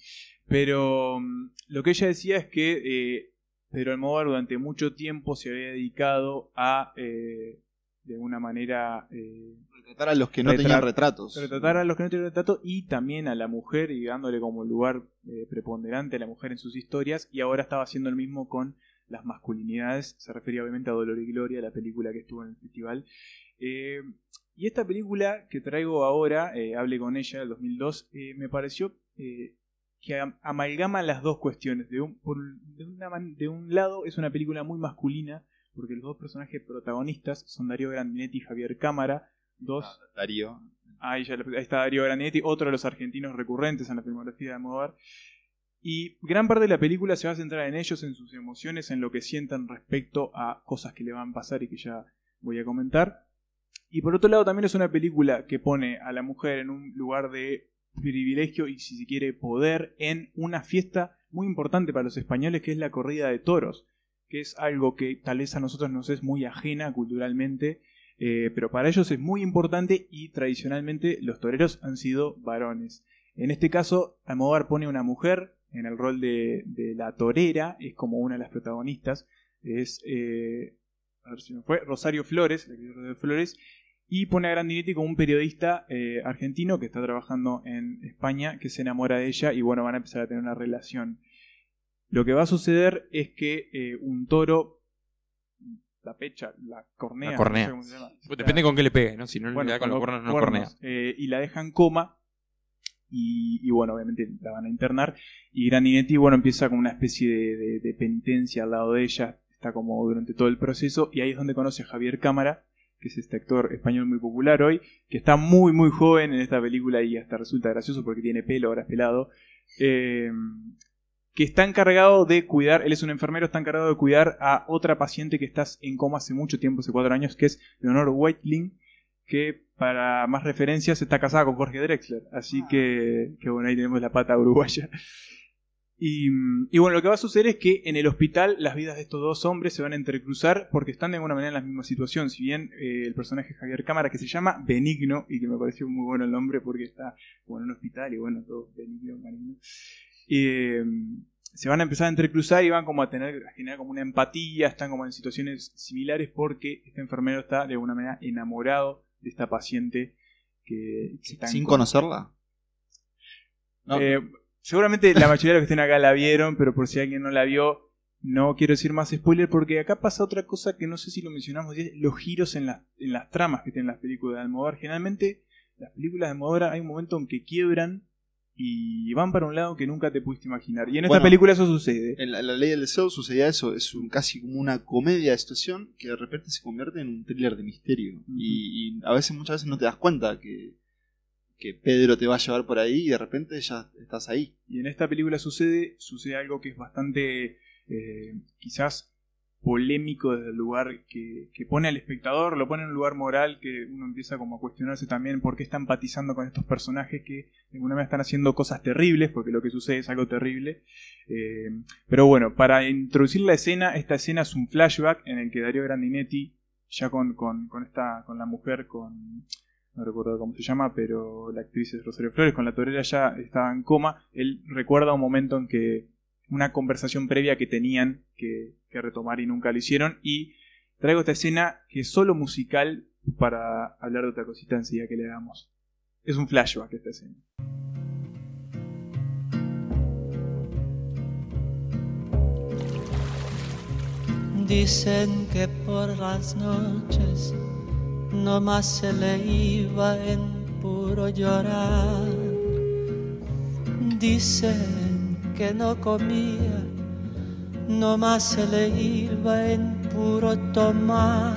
Pero mm, lo que ella decía es que eh, Pedro Almodóvar durante mucho tiempo se había dedicado a, eh, de alguna manera, eh, Retratar a los que no Retrat- tenían retratos. retratar a los que no tenían retrato y también a la mujer y dándole como lugar eh, preponderante a la mujer en sus historias. Y ahora estaba haciendo el mismo con las masculinidades. Se refería obviamente a Dolor y Gloria la película que estuvo en el festival. Eh, y esta película que traigo ahora eh, hable con ella del 2002 eh, me pareció eh, que am- amalgama las dos cuestiones. De un, por- de, una de un lado es una película muy masculina porque los dos personajes protagonistas son Darío Grandinetti y Javier Cámara dos Darío. Ahí, ya ahí está Darío Granetti, otro de los argentinos recurrentes en la filmografía de Almodóvar. Y gran parte de la película se va a centrar en ellos, en sus emociones, en lo que sientan respecto a cosas que le van a pasar y que ya voy a comentar. Y por otro lado también es una película que pone a la mujer en un lugar de privilegio y si se quiere poder en una fiesta muy importante para los españoles que es la corrida de toros, que es algo que tal vez a nosotros nos es muy ajena culturalmente, eh, pero para ellos es muy importante y tradicionalmente los toreros han sido varones. En este caso, Almodóvar pone una mujer en el rol de, de la torera, es como una de las protagonistas, es eh, a ver si me fue, Rosario Flores, Rosario Flores, y pone a Grandinetti como un periodista eh, argentino que está trabajando en España, que se enamora de ella y bueno, van a empezar a tener una relación. Lo que va a suceder es que un toro, la pecha, la cornea, La cornea. no sé cómo se llama. Pues Depende con qué le pegue, ¿no? Si no Bueno, le da con los con cuernos, no cornea. eh, y la dejan coma. Y, y bueno, obviamente la van a internar. Y Grandinetti, bueno, empieza como una especie de, de- de penitencia al lado de ella. Está como durante todo el proceso. Y ahí es donde conoce a Javier Cámara, que es este actor español muy popular hoy, que está muy, muy joven en esta película y hasta resulta gracioso porque tiene pelo, ahora es pelado. Eh, que está encargado de cuidar, él es un enfermero, está encargado de cuidar a otra paciente que está en coma hace mucho tiempo, hace cuatro años, que es Leonor Whiteling, que para más referencias está casada con Jorge Drexler. Así que, que bueno, ahí tenemos la pata uruguaya. Y, y bueno, lo que va a suceder es que en el hospital las vidas de estos dos hombres se van a entrecruzar porque están de alguna manera en la misma situación. Si bien eh, el personaje Javier Cámara, que se llama Benigno, y que me pareció muy bueno el nombre porque está bueno, en un hospital y bueno, todo benigno, maligno. Eh, se van a empezar a entrecruzar y van como a tener, a generar como una empatía, están como en situaciones similares porque este enfermero está de alguna manera enamorado de esta paciente que, que está Sin conocerla. No. Eh, seguramente la mayoría de los que estén acá la vieron, pero por si alguien no la vio, no quiero decir más spoiler porque acá pasa otra cosa que no sé si lo mencionamos, y es los giros en, la- en las tramas que tienen las películas de Almodóvar. Generalmente las películas de Almodóvar hay un momento en que quiebran y van para un lado que nunca te pudiste imaginar. Y en esta Bueno, película eso sucede. En la, la ley del deseo sucedía eso, es un, casi como una comedia de situación que de repente se convierte en un thriller de misterio. y, y a veces, muchas veces no te das cuenta que, que Pedro te va a llevar por ahí y de repente ya estás ahí. Y en esta película sucede, sucede algo que es bastante eh, quizás polémico desde el lugar que, que pone al espectador, lo pone en un lugar moral que uno empieza como a cuestionarse también por qué está empatizando con estos personajes que de alguna manera están haciendo cosas terribles, porque lo que sucede es algo terrible. Eh, pero bueno, para introducir la escena, esta escena es un flashback en el que Darío Grandinetti, ya con, con, con esta, con la mujer, con no recuerdo cómo se llama, pero la actriz es Rosario Flores, con la torera ya estaba en coma, él recuerda un momento en que una conversación previa que tenían que, retomar y nunca lo hicieron, y traigo esta escena que es solo musical para hablar de otra cosita enseguida que le damos. Es un flashback esta escena. Dicen que por las noches no más se le iba en puro llorar. Dicen que no comía, no más se le iba en puro tomar.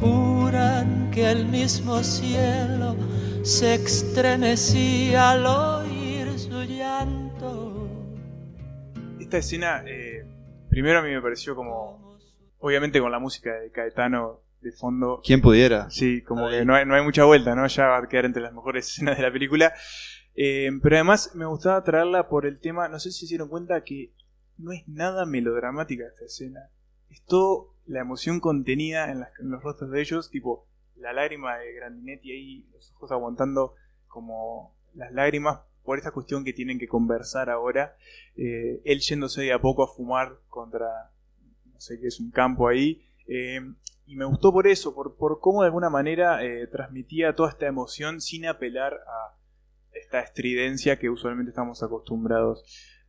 Juran que el mismo cielo se estremecía al oír su llanto. Esta escena, eh, primero a mí me pareció como, obviamente con la música de Caetano de fondo, ¿Quién pudiera? Sí, como Ahí. que no hay, no hay mucha vuelta, ¿no? Ya va a quedar entre las mejores escenas de la película. Eh, pero además me gustaba traerla por el tema, no sé si se dieron cuenta que no es nada melodramática esta escena. Es todo la emoción contenida en, las- los rostros de ellos, tipo la lágrima de Grandinetti ahí, los ojos aguantando como las lágrimas por esta cuestión que tienen que conversar ahora. Eh, él yéndose de a poco a fumar contra, no sé qué es un campo ahí. Eh, y me gustó por eso, por, por cómo de alguna manera eh, transmitía toda esta emoción sin apelar a esta estridencia que usualmente estamos acostumbrados.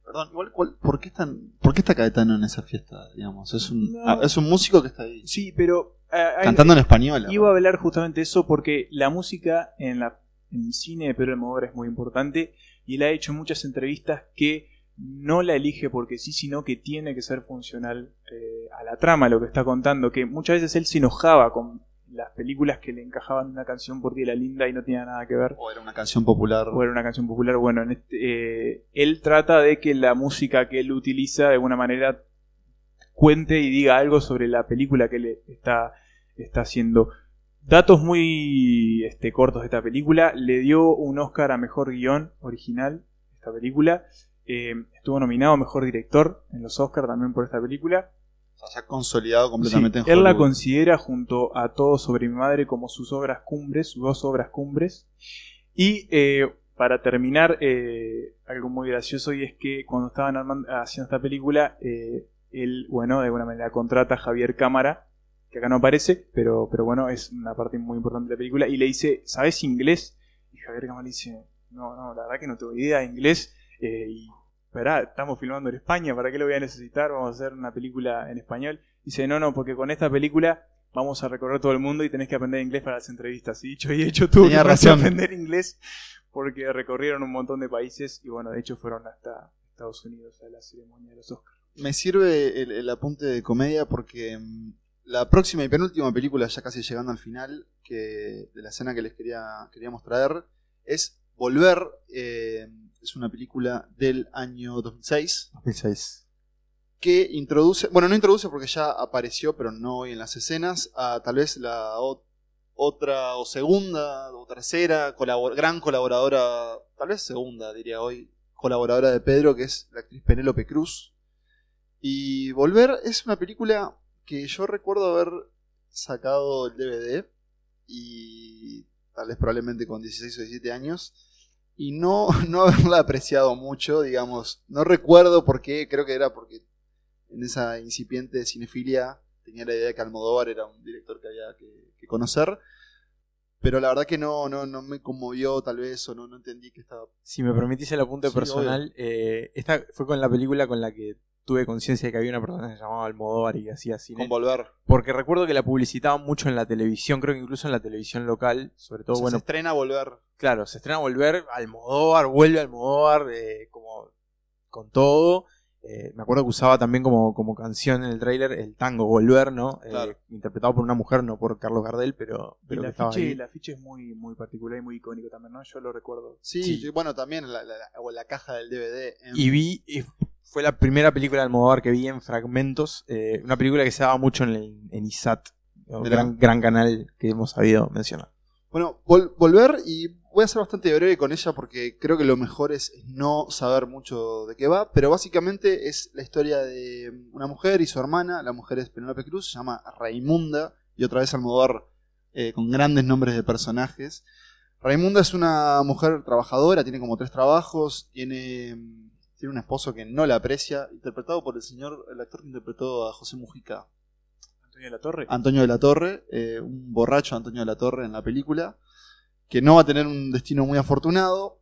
Perdón, igual, ¿cuál- ¿por, qué están, ¿por qué está Caetano en esa fiesta? Digamos? Es, un, No. ah, es un músico que está ahí. Sí, pero... hay- Cantando en español. Iba a hablar justamente eso porque la música en, la, en el cine de Pedro Almodóvar es muy importante y él ha hecho muchas entrevistas que no la elige porque sí, sino que tiene que ser funcional eh, a la trama, lo que está contando, que muchas veces él se enojaba con las películas que le encajaban en una canción porque era linda y no tenía nada que ver. O era una canción popular. O era una canción popular. Bueno, en este, eh, él trata de que la música que él utiliza de alguna manera cuente y diga algo sobre la película que él está, está haciendo. Datos muy este, cortos de esta película. Le dio un Oscar a Mejor Guión Original, esta película. Eh, estuvo nominado a Mejor Director en los Oscars también por esta película. O sea, ya consolidado completamente Sí, en él la Hollywood. considera junto a Todo sobre mi madre como sus obras cumbres, sus dos obras cumbres. Y eh, para terminar, eh, algo muy gracioso y es que cuando estaban armando- haciendo esta película, eh, él, bueno, de alguna manera contrata a Javier Cámara, que acá no aparece, pero, pero bueno, es una parte muy importante de la película, y le dice, ¿sabes inglés? Y Javier Cámara le dice, no, no, la verdad que no tengo idea de inglés, eh, y Esperá, estamos filmando en España, ¿para qué lo voy a necesitar? Vamos a hacer una película en español. Dice, no, no, porque con esta película vamos a recorrer todo el mundo y tenés que aprender inglés para las entrevistas. Y dicho y hecho, tuve que Tenía a razón. aprender inglés porque recorrieron un montón de países y bueno, de hecho fueron hasta Estados Unidos a la ceremonia de los Oscars. Me sirve el, el apunte de comedia porque mm, la próxima y penúltima película, ya casi llegando al final, que de la escena que les quería, queríamos traer, es Volver. eh, es una película del año 2006 2006. que introduce, bueno, no introduce porque ya apareció, pero no hoy en las escenas, a tal vez la otra o segunda o tercera colabor- gran colaboradora, tal vez segunda diría hoy, colaboradora de Pedro, que es la actriz Penélope Cruz. Y Volver es una película que yo recuerdo haber sacado el DVD y tal vez probablemente con 16 o 17 años y no, no haberla apreciado mucho, digamos. No recuerdo por qué, creo que era porque en esa incipiente cinefilia tenía la idea de que Almodóvar era un director que había que, que conocer. Pero la verdad que no, no, no me conmovió tal vez o no, no entendí que estaba... Si me permitís el apunte Sí, personal, eh, esta fue con la película con la que tuve conciencia de que había una persona que se llamaba Almodóvar y hacía cine. Con Volver. Porque recuerdo que la publicitaban mucho en la televisión, creo que incluso en la televisión local, sobre todo, O sea, bueno, se estrena Volver. Claro, se estrena Volver, Almodóvar, vuelve Almodóvar, eh, como con todo. Eh, me acuerdo que usaba también como, como canción en el tráiler el tango Volver, ¿no? Eh, Claro. interpretado por una mujer, no por Carlos Gardel, pero, afiche, ahí. el afiche es muy, muy particular y muy icónico también, ¿no? Yo lo recuerdo. Sí, Sí. yo- bueno, también la, la- la- o la caja del DVD. en- Y vi, y fue la primera película de Almodóvar que vi en fragmentos, eh, una película que se daba mucho en, el- en ISAT, Mirá. gran, gran canal que hemos sabido mencionar. Bueno, vol- volver y voy a ser bastante breve con ella porque creo que lo mejor es no saber mucho de qué va, pero básicamente es la historia de una mujer y su hermana, la mujer es Penélope Cruz, se llama Raimunda y otra vez Almodóvar eh, con grandes nombres de personajes. Raimunda es una mujer trabajadora, tiene como tres trabajos, tiene, tiene un esposo que no la aprecia, interpretado por el señor, el actor que interpretó a José Mujica, Antonio de la Torre. Antonio de la Torre, eh, un borracho Antonio de la Torre en la película, que no va a tener un destino muy afortunado,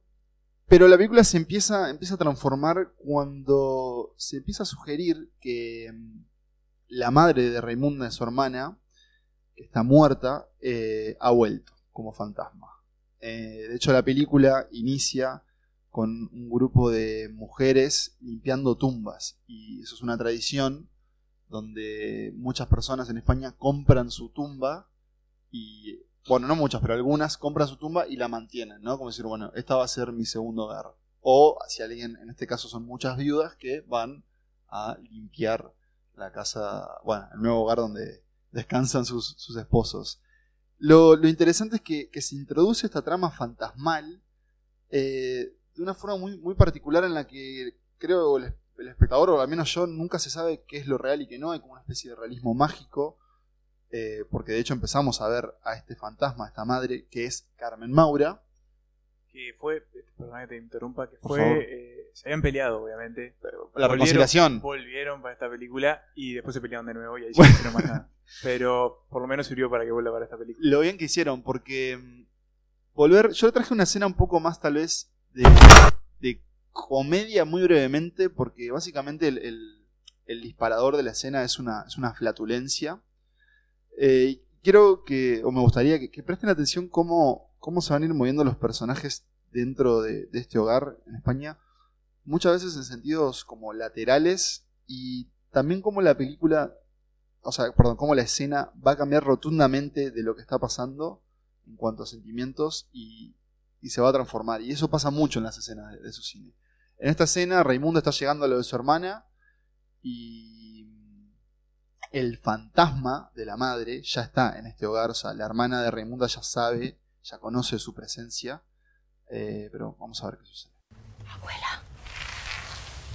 pero la película se empieza, empieza a transformar cuando se empieza a sugerir que mm, la madre de Raimunda, su hermana, que está muerta, eh, ha vuelto como fantasma. Eh, de hecho, la película inicia con un grupo de mujeres limpiando tumbas, y eso es una tradición donde muchas personas en España compran su tumba y, bueno, no muchas, pero algunas compran su tumba y la mantienen, ¿no? Como decir, bueno, esta va a ser mi segundo hogar. O si alguien, en este caso son muchas viudas que van a limpiar la casa, bueno, el nuevo hogar donde descansan sus, sus esposos. Lo, lo interesante es que, se introduce esta trama fantasmal eh, de una forma muy, muy particular en la que creo el, el espectador, o al menos yo, nunca se sabe qué es lo real y qué no. Hay como una especie de realismo mágico, eh, porque de hecho empezamos a ver a este fantasma, a esta madre, que es Carmen Maura. Que fue, perdón que te interrumpa, que Por fue, eh, se habían peleado, obviamente. La reconciliación. Volvieron para esta película y después se pelearon de nuevo y ahí ya no hicieron más nada. Pero por lo menos sirvió para que vuelva para esta película. Lo bien que hicieron, porque mm, volver. Yo traje una escena un poco más, tal vez, de, comedia muy brevemente, porque básicamente el, el- disparador de la escena es una, es una flatulencia. Eh, quiero que, o me gustaría que, presten atención cómo, cómo se van a ir moviendo los personajes dentro de, este hogar en España. Muchas veces en sentidos como laterales y también como la película, o sea, perdón, cómo la escena va a cambiar rotundamente de lo que está pasando en cuanto a sentimientos y, y se va a transformar. Y eso pasa mucho en las escenas de, su cine. En esta escena, Raimundo está llegando a lo de su hermana y el fantasma de la madre ya está en este hogar. O sea, la hermana de Raimunda ya sabe, ya conoce su presencia. Eh, pero vamos a ver qué sucede. Abuela,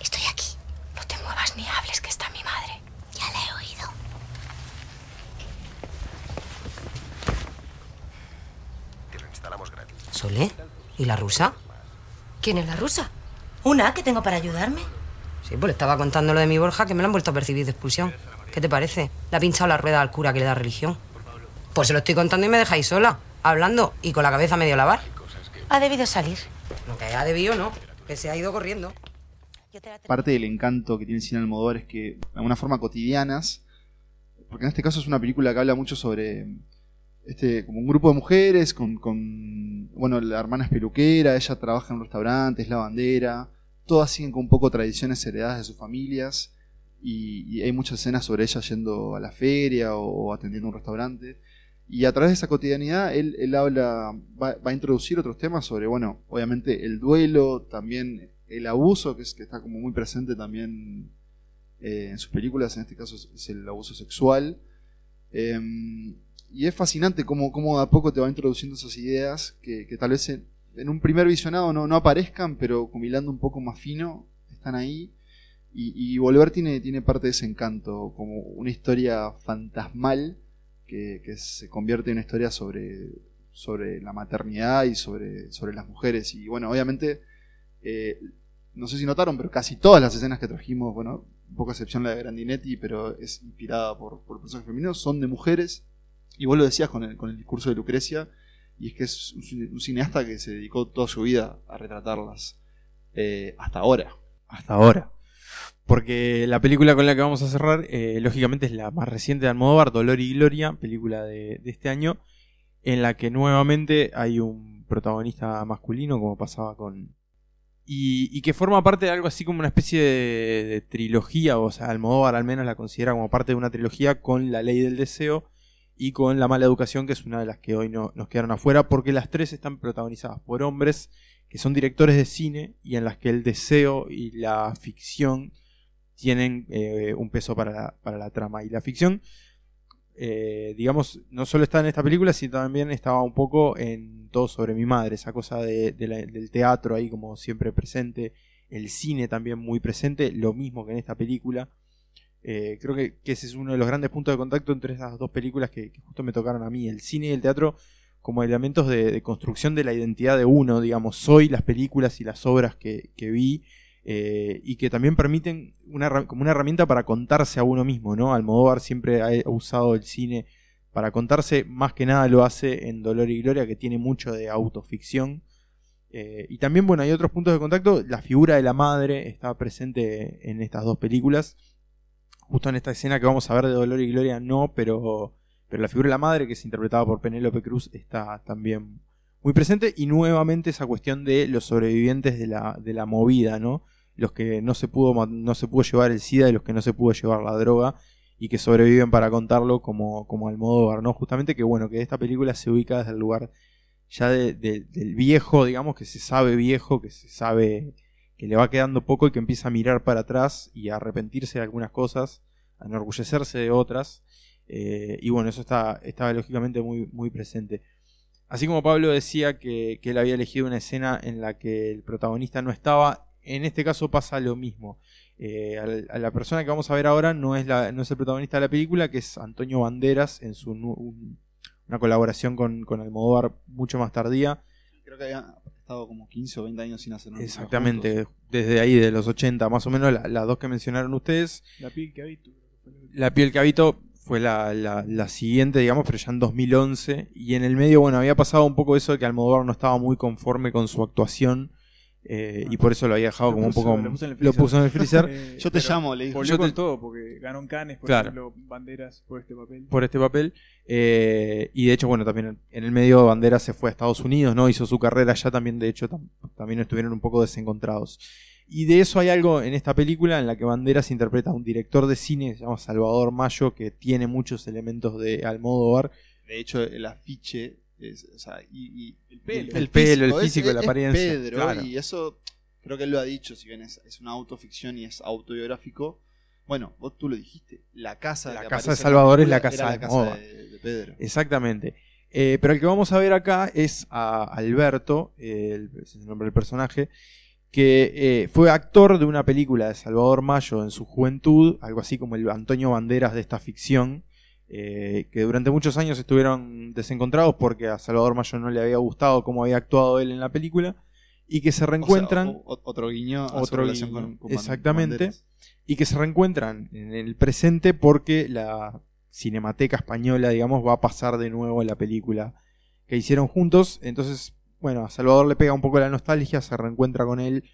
estoy aquí. No te muevas ni hables que está mi madre. Ya la he oído. Te lo instalamos gratis. ¿Sole? ¿Y la rusa? ¿Quién es la rusa? ¿Una que tengo para ayudarme? Sí, pues le estaba contando lo de mi Borja que me lo han vuelto a percibir de expulsión. ¿Qué te parece? Le ha pinchado la rueda al cura que le da religión. Pues se lo estoy contando y me dejáis sola, hablando y con la cabeza medio lavar. Ha debido salir. No, que ha debido, no. Que se ha ido corriendo. Parte del encanto que tiene el cine Almodóvar es que, de alguna forma, cotidianas, porque en este caso es una película que habla mucho sobre este como un grupo de mujeres con, bueno la hermana es peluquera ella trabaja en un restaurante es lavandera todas siguen con un poco tradiciones heredadas de sus familias y, hay muchas escenas sobre ella yendo a la feria o, atendiendo un restaurante. Y a través de esa cotidianidad él, habla va, va a introducir otros temas sobre bueno obviamente el duelo también el abuso que es que está como muy presente también eh, en sus películas en este caso es, es el abuso sexual. Em, y es fascinante cómo, cómo de a poco te va introduciendo esas ideas que, que tal vez en, un primer visionado no, no aparezcan, pero con hilando un poco más fino, están ahí. Y, y Volver tiene, tiene parte de ese encanto, como una historia fantasmal que, que se convierte en una historia sobre, sobre la maternidad y sobre, sobre las mujeres. Y bueno, obviamente, eh, no sé si notaron, pero casi todas las escenas que trajimos, bueno, un poco a excepción la de Grandinetti, pero es inspirada por, por personajes femeninos, son de mujeres. Y vos lo decías con el, con el discurso de Lucrecia, y es que es un, cine- un cineasta que se dedicó toda su vida a retratarlas eh, hasta ahora. Hasta ahora. Porque la película con la que vamos a cerrar, eh, lógicamente es la más reciente de Almodóvar, Dolor y Gloria, película de, de este año, en la que nuevamente hay un protagonista masculino, como pasaba con... Y, y que forma parte de algo así como una especie de, de trilogía, o sea, Almodóvar al menos la considera como parte de una trilogía con La Ley del Deseo y con La Mala Educación, que es una de las que hoy no, nos quedaron afuera, porque las tres están protagonizadas por hombres que son directores de cine y en las que el deseo y la ficción tienen eh, un peso para la, para la trama. Y la ficción, eh, digamos, no solo está en esta película, sino también estaba un poco en Todo sobre mi madre, esa cosa de- la- del teatro ahí como siempre presente, el cine también muy presente, lo mismo que en esta película. Eh, creo que, ese es uno de los grandes puntos de contacto entre esas dos películas que, justo me tocaron a mí, el cine y el teatro como elementos de, construcción de la identidad de uno, digamos, soy las películas y las obras que, vi eh, y que también permiten una, como una herramienta para contarse a uno mismo, ¿no? Almodóvar siempre ha usado el cine para contarse, más que nada lo hace en Dolor y Gloria, que tiene mucho de autoficción. Eh, y también, bueno, hay otros puntos de contacto. La figura de la madre está presente en estas dos películas. Justo en esta escena que vamos a ver de Dolor y Gloria, no, pero, pero la figura de la madre, que es interpretada por Penélope Cruz, está también muy presente. Y nuevamente esa cuestión de los sobrevivientes de la, de la movida, ¿no? Los que no se, pudo, no se pudo llevar el SIDA y los que no se pudo llevar la droga y que sobreviven para contarlo como, como Almodóvar, ¿no? Justamente que bueno, que esta película se ubica desde el lugar ya de- del viejo, digamos, que se sabe viejo, que se sabe que le va quedando poco y que empieza a mirar para atrás y a arrepentirse de algunas cosas, a enorgullecerse de otras. eh, y bueno, eso está, estaba lógicamente muy, muy presente. Así como Pablo decía que, que él había elegido una escena en la que el protagonista no estaba, en este caso pasa lo mismo. Eh, a la persona que vamos a ver ahora no es, la, no es el protagonista de la película, que es Antonio Banderas, en su un- una colaboración con, con Almodóvar mucho más tardía. Creo que estado como 15 o 20 años sin hacer nada. Exactamente, desde ahí, de los 80, más o menos, la- las dos que mencionaron ustedes. La piel que habito. La piel que habito fue la, la- la siguiente, digamos, pero ya en 2011. Y en el medio, bueno, había pasado un poco eso de que Almodóvar no estaba muy conforme con su actuación. Eh, y por eso lo había dejado Lo como puso- un poco. lo puso en el freezer. puso en el freezer. Eh, Yo te pero llamo, le. Volvió Yo con te- todo, porque ganó en Cannes, por Claro. ejemplo, banderas por este papel. por este papel. Eh, y de hecho, bueno, también en el medio Banderas se fue a Estados Unidos, ¿no? Hizo su carrera allá también, de hecho, tam- también estuvieron un poco desencontrados. Y de eso hay algo en esta película en la que Banderas interpreta a un director de cine, se llama Salvador Mayo, que tiene muchos elementos de Almodóvar. De hecho, el afiche es, o sea, y, y- El pelo. El pelo, el físico, es- la es apariencia, Pedro, claro. y eso creo que él lo ha dicho, si bien es, es una autoficción y es autobiográfico. Bueno, vos tú lo dijiste, la casa La casa de Salvador es la casa de la casa Almodóvar. de, de Pedro. Exactamente. Eh, pero el que vamos a ver acá es a Alberto, eh, el, ese es el nombre del personaje, que eh, fue actor de una película de Salvador Mayo en su juventud, algo así como el Antonio Banderas de esta ficción, eh, que durante muchos años estuvieron desencontrados porque a Salvador Mayo no le había gustado cómo había actuado él en la película, y que se reencuentran. O sea, o- o- otro guiño a Otro relación guiño, con, exactamente. Banderas. y que se reencuentran en el presente porque la Cinemateca Española, digamos, va a pasar de nuevo la película que hicieron juntos. Entonces, bueno, a Salvador le pega un poco la nostalgia, se reencuentra con él,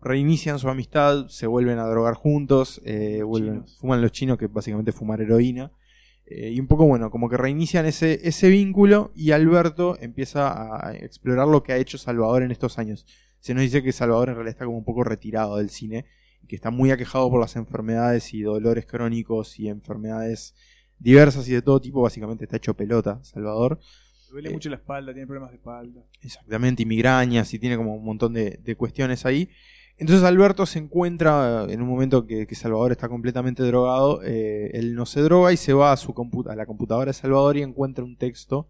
reinician su amistad, se vuelven a drogar juntos, eh, vuelven, Chinos. fuman los chinos, que básicamente fumar heroína. Eh, y un poco, bueno, como que reinician ese, ese vínculo y Alberto empieza a explorar lo que ha hecho Salvador en estos años. Se nos dice que Salvador en realidad está como un poco retirado del cine y que está muy aquejado por las enfermedades y dolores crónicos y enfermedades diversas y de todo tipo. Básicamente está hecho pelota, Salvador. Le duele Eh, mucho la espalda, tiene problemas de espalda. Exactamente, y migrañas y tiene como un montón de, de cuestiones ahí. Entonces Alberto se encuentra eh, en un momento que, Salvador está completamente drogado, eh, él no se droga y se va a, su a la computadora de Salvador y encuentra un texto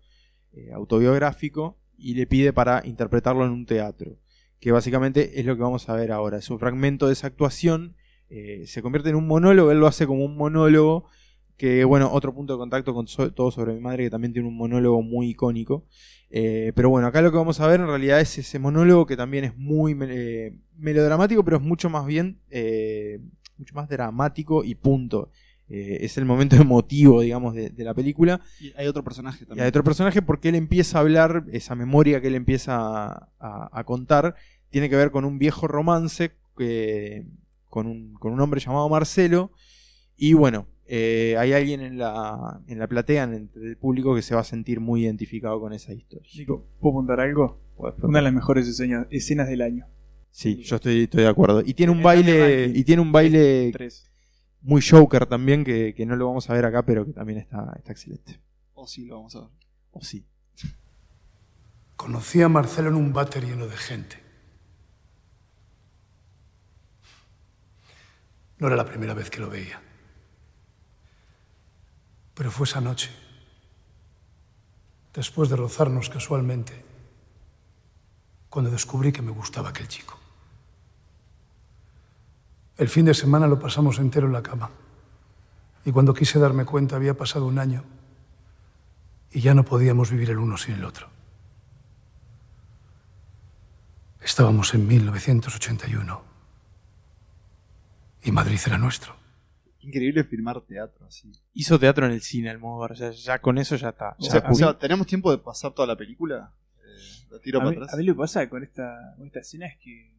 eh, autobiográfico y le pide para interpretarlo en un teatro, que básicamente es lo que vamos a ver ahora. Es un fragmento de esa actuación, eh, se convierte en un monólogo, él lo hace como un monólogo, que bueno, otro punto de contacto con So- todo sobre mi madre, que también tiene un monólogo muy icónico. Eh, pero bueno, acá lo que vamos a ver en realidad es ese monólogo que también es muy eh, melodramático, pero es mucho más bien, eh, mucho más dramático y punto. Es el momento emotivo, digamos, de, de la película. Y hay otro personaje Y también. hay otro personaje porque él empieza a hablar, esa memoria que él empieza a, a- a contar, tiene que ver con un viejo romance que- con, un, con un hombre llamado Marcelo. Y bueno, eh, hay alguien en la, en la platea, en- el público, que se va a sentir muy identificado con esa historia. Nico, ¿puedo apuntar algo? Una de las mejores escenas, escenas del año. Sí, yo estoy, estoy de acuerdo. Y tiene un baile, y tiene un baile muy Joker también, que, que no lo vamos a ver acá, pero que también está, está excelente. O sí, lo vamos a ver. O sí. Conocí a Marcelo en un váter lleno de gente. No era la primera vez que lo veía. Pero fue esa noche, después de rozarnos casualmente, cuando descubrí que me gustaba aquel chico. El fin de semana lo pasamos entero en la cama. Y cuando quise darme cuenta había pasado un año y ya no podíamos vivir el uno sin el otro. Estábamos en 1981 y Madrid era nuestro. Increíble filmar teatro así. Hizo teatro en el cine, Almodóvar. O sea, ya con eso ya está. O Ya sea, o sea, ¿tenemos tiempo de pasar toda la película? Eh, ¿La tiro a, para mí, atrás? a mí lo que pasa con esta, con esta escena es que,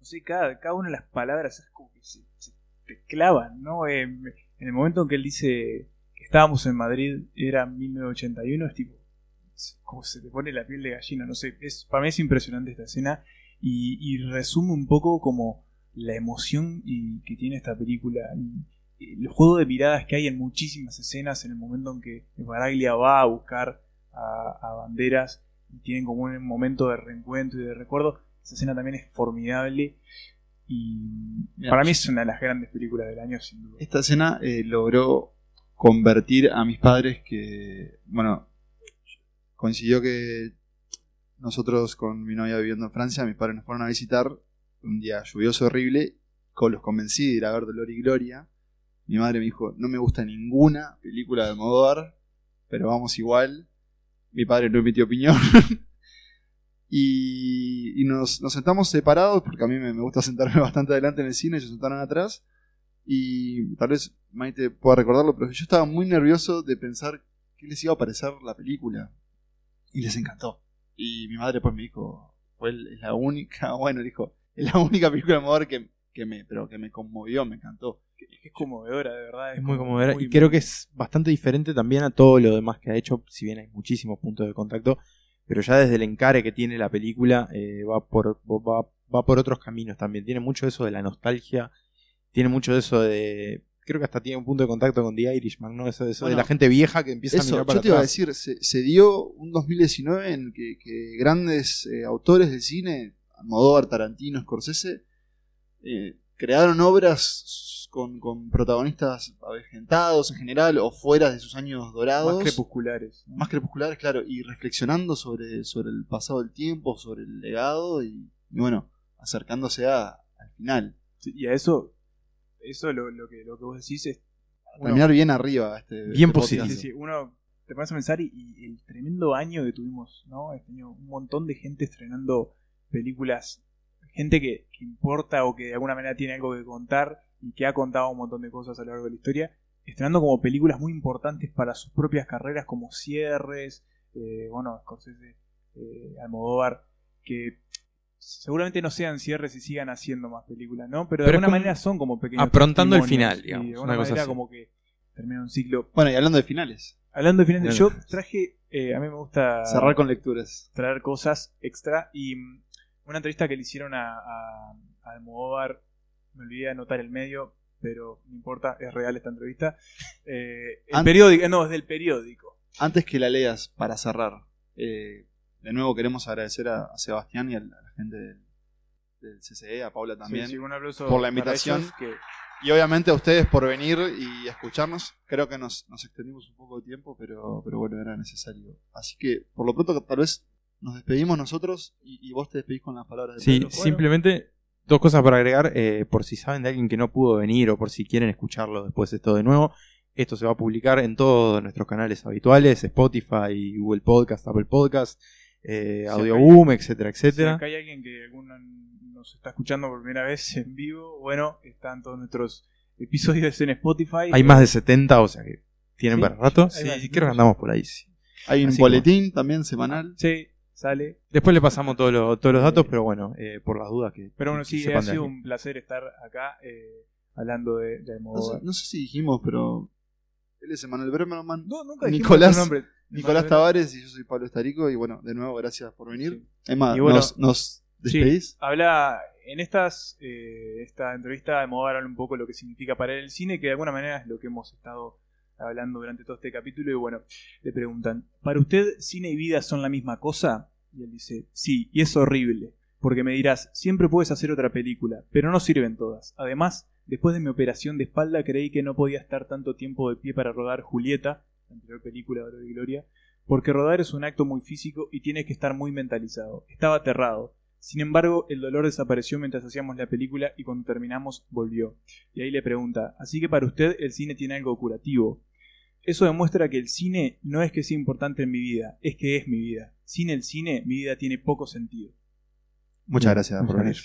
no sé, cada, cada una de las palabras es como que se, se te clavan, ¿no? Eh, en el momento en que él dice que estábamos en Madrid, era 1981, es tipo, como se te pone la piel de gallina, no sé, es, para mí es impresionante esta escena y, y resume un poco como la emoción y, que tiene esta película y el juego de miradas que hay en muchísimas escenas en el momento en que Baraglia va a buscar a, a Banderas y tienen como un momento de reencuentro y de recuerdo. Esa escena también es formidable y para mí es una de las grandes películas del año sin duda. Esta escena eh, logró convertir a mis padres que, bueno, coincidió que nosotros con mi novia viviendo en Francia, mis padres nos fueron a visitar un día lluvioso horrible, con los convencí de ir a ver Dolor y Gloria. Mi madre me dijo, no me gusta ninguna película de Almodóvar, pero vamos igual. Mi padre no emitió opinión. y y nos, nos sentamos separados, porque a mí me, gusta sentarme bastante adelante en el cine, ellos se sentaron atrás. Y tal vez Maite pueda recordarlo, pero yo estaba muy nervioso de pensar qué les iba a parecer la película. Y les encantó. Y mi madre después me dijo, fue la única, bueno, dijo, es la única película de Almodóvar que, que me, pero que me conmovió, me encantó. Es que es conmovedora, de verdad. Es muy conmovedora muy- y creo que es bastante diferente también a todo lo demás que ha hecho, si bien hay muchísimos puntos de contacto, pero ya desde el encare que tiene la película eh, va, por, va, va por otros caminos también. Tiene mucho eso de la nostalgia, tiene mucho de eso de... Creo que hasta tiene un punto de contacto con The Irishman, ¿no? Eso, eso de la gente vieja que empieza a mirar para yo te iba a decir, se, se dio un 2019 en que, que grandes eh, autores del cine, Almodóvar, Tarantino, Scorsese, eh, crearon obras con, con protagonistas avejentados en general o fuera de sus años dorados. Más crepusculares. ¿no? Más crepusculares, claro, y reflexionando sobre, sobre el pasado del tiempo, sobre el legado y, y bueno, acercándose a, al final. Sí, y a eso, eso lo, lo que, lo que vos decís es. uno- Terminar bien arriba este, Bien este positivo. sí, uno te pones a pensar y, y el tremendo año que tuvimos, ¿no? Este año, un montón de gente estrenando películas, gente que, que importa o que de alguna manera tiene algo que contar y que ha contado un montón de cosas a lo largo de la historia, estrenando como películas muy importantes para sus propias carreras, como cierres, eh, bueno, Scorsese, eh, Almodóvar, que seguramente no sean cierres y sigan haciendo más películas, ¿no? Pero de Pero alguna manera son como pequeños aprontando el final, y digamos, de una alguna cosa manera así. como que termina un ciclo Bueno, y hablando de finales, Hablando de finales, yo traje, eh, a mí me gusta cerrar con lecturas. traer cosas extra y una entrevista que le hicieron a, a, a Almodóvar, me olvidé de anotar el medio, pero no importa, es real esta entrevista. Eh, el periódico, no, es del periódico. Antes que la leas, para cerrar, eh, de nuevo queremos agradecer a, a Sebastián y a la, gente del, del CCE, a Paula también, Sí, sí, un aplauso por la invitación. que- Y obviamente a ustedes por venir y escucharnos. Creo que nos, nos extendimos un poco de tiempo, pero, pero bueno, era necesario. Así que, por lo pronto, tal vez nos despedimos nosotros y, y vos te despedís con las palabras de Sí, Pedro. Simplemente dos cosas para agregar, eh, por si saben de alguien que no pudo venir o por si quieren escucharlo después de esto de nuevo. Esto se va a publicar en todos nuestros canales habituales, Spotify, Google Podcast, Apple Podcast, eh, Si Audio Boom, etcétera, Si etcétera. acá hay alguien que alguna nos está escuchando por primera vez en vivo, bueno, están todos nuestros episodios en Spotify. Hay más de 70, o sea que tienen Sí, para rato. Sí, sí, creo que andamos por ahí. sí. Hay un Así boletín también semanal. Sí, sale. Después le pasamos todos los, todos los datos, pero bueno, eh, por las dudas que. Pero bueno, que sí, ha de sido un placer estar acá eh, hablando de, de No sé, Almodóvar. no sé si dijimos, pero. Él es Emanuel Bremerman. No, nunca dijimos Nicolás, nombre. Nicolás Emanuel. Tavares y yo soy Pablo Estarico. Y bueno, de nuevo, gracias por venir. Emma, Y bueno, nos, nos Sí, despedís. habla en estas eh, esta entrevista Almodóvar habla un poco lo que significa para él el cine, que de alguna manera es lo que hemos estado hablando durante todo este capítulo. Y bueno, le preguntan, ¿para usted cine y vida son la misma cosa? Y él dice, sí, y es horrible, porque me dirás, siempre puedes hacer otra película, pero no sirven todas. Además, después de mi operación de espalda creí que no podía estar tanto tiempo de pie para rodar Julieta, la anterior película de Gloria, porque rodar es un acto muy físico y tienes que estar muy mentalizado. Estaba aterrado. Sin embargo, el dolor desapareció mientras hacíamos la película y cuando terminamos volvió. Y ahí le pregunta, así que para usted el cine tiene algo curativo. Eso demuestra que el cine no es que sea importante en mi vida, es que es mi vida. Sin el cine, mi vida tiene poco sentido. Muchas gracias por venir.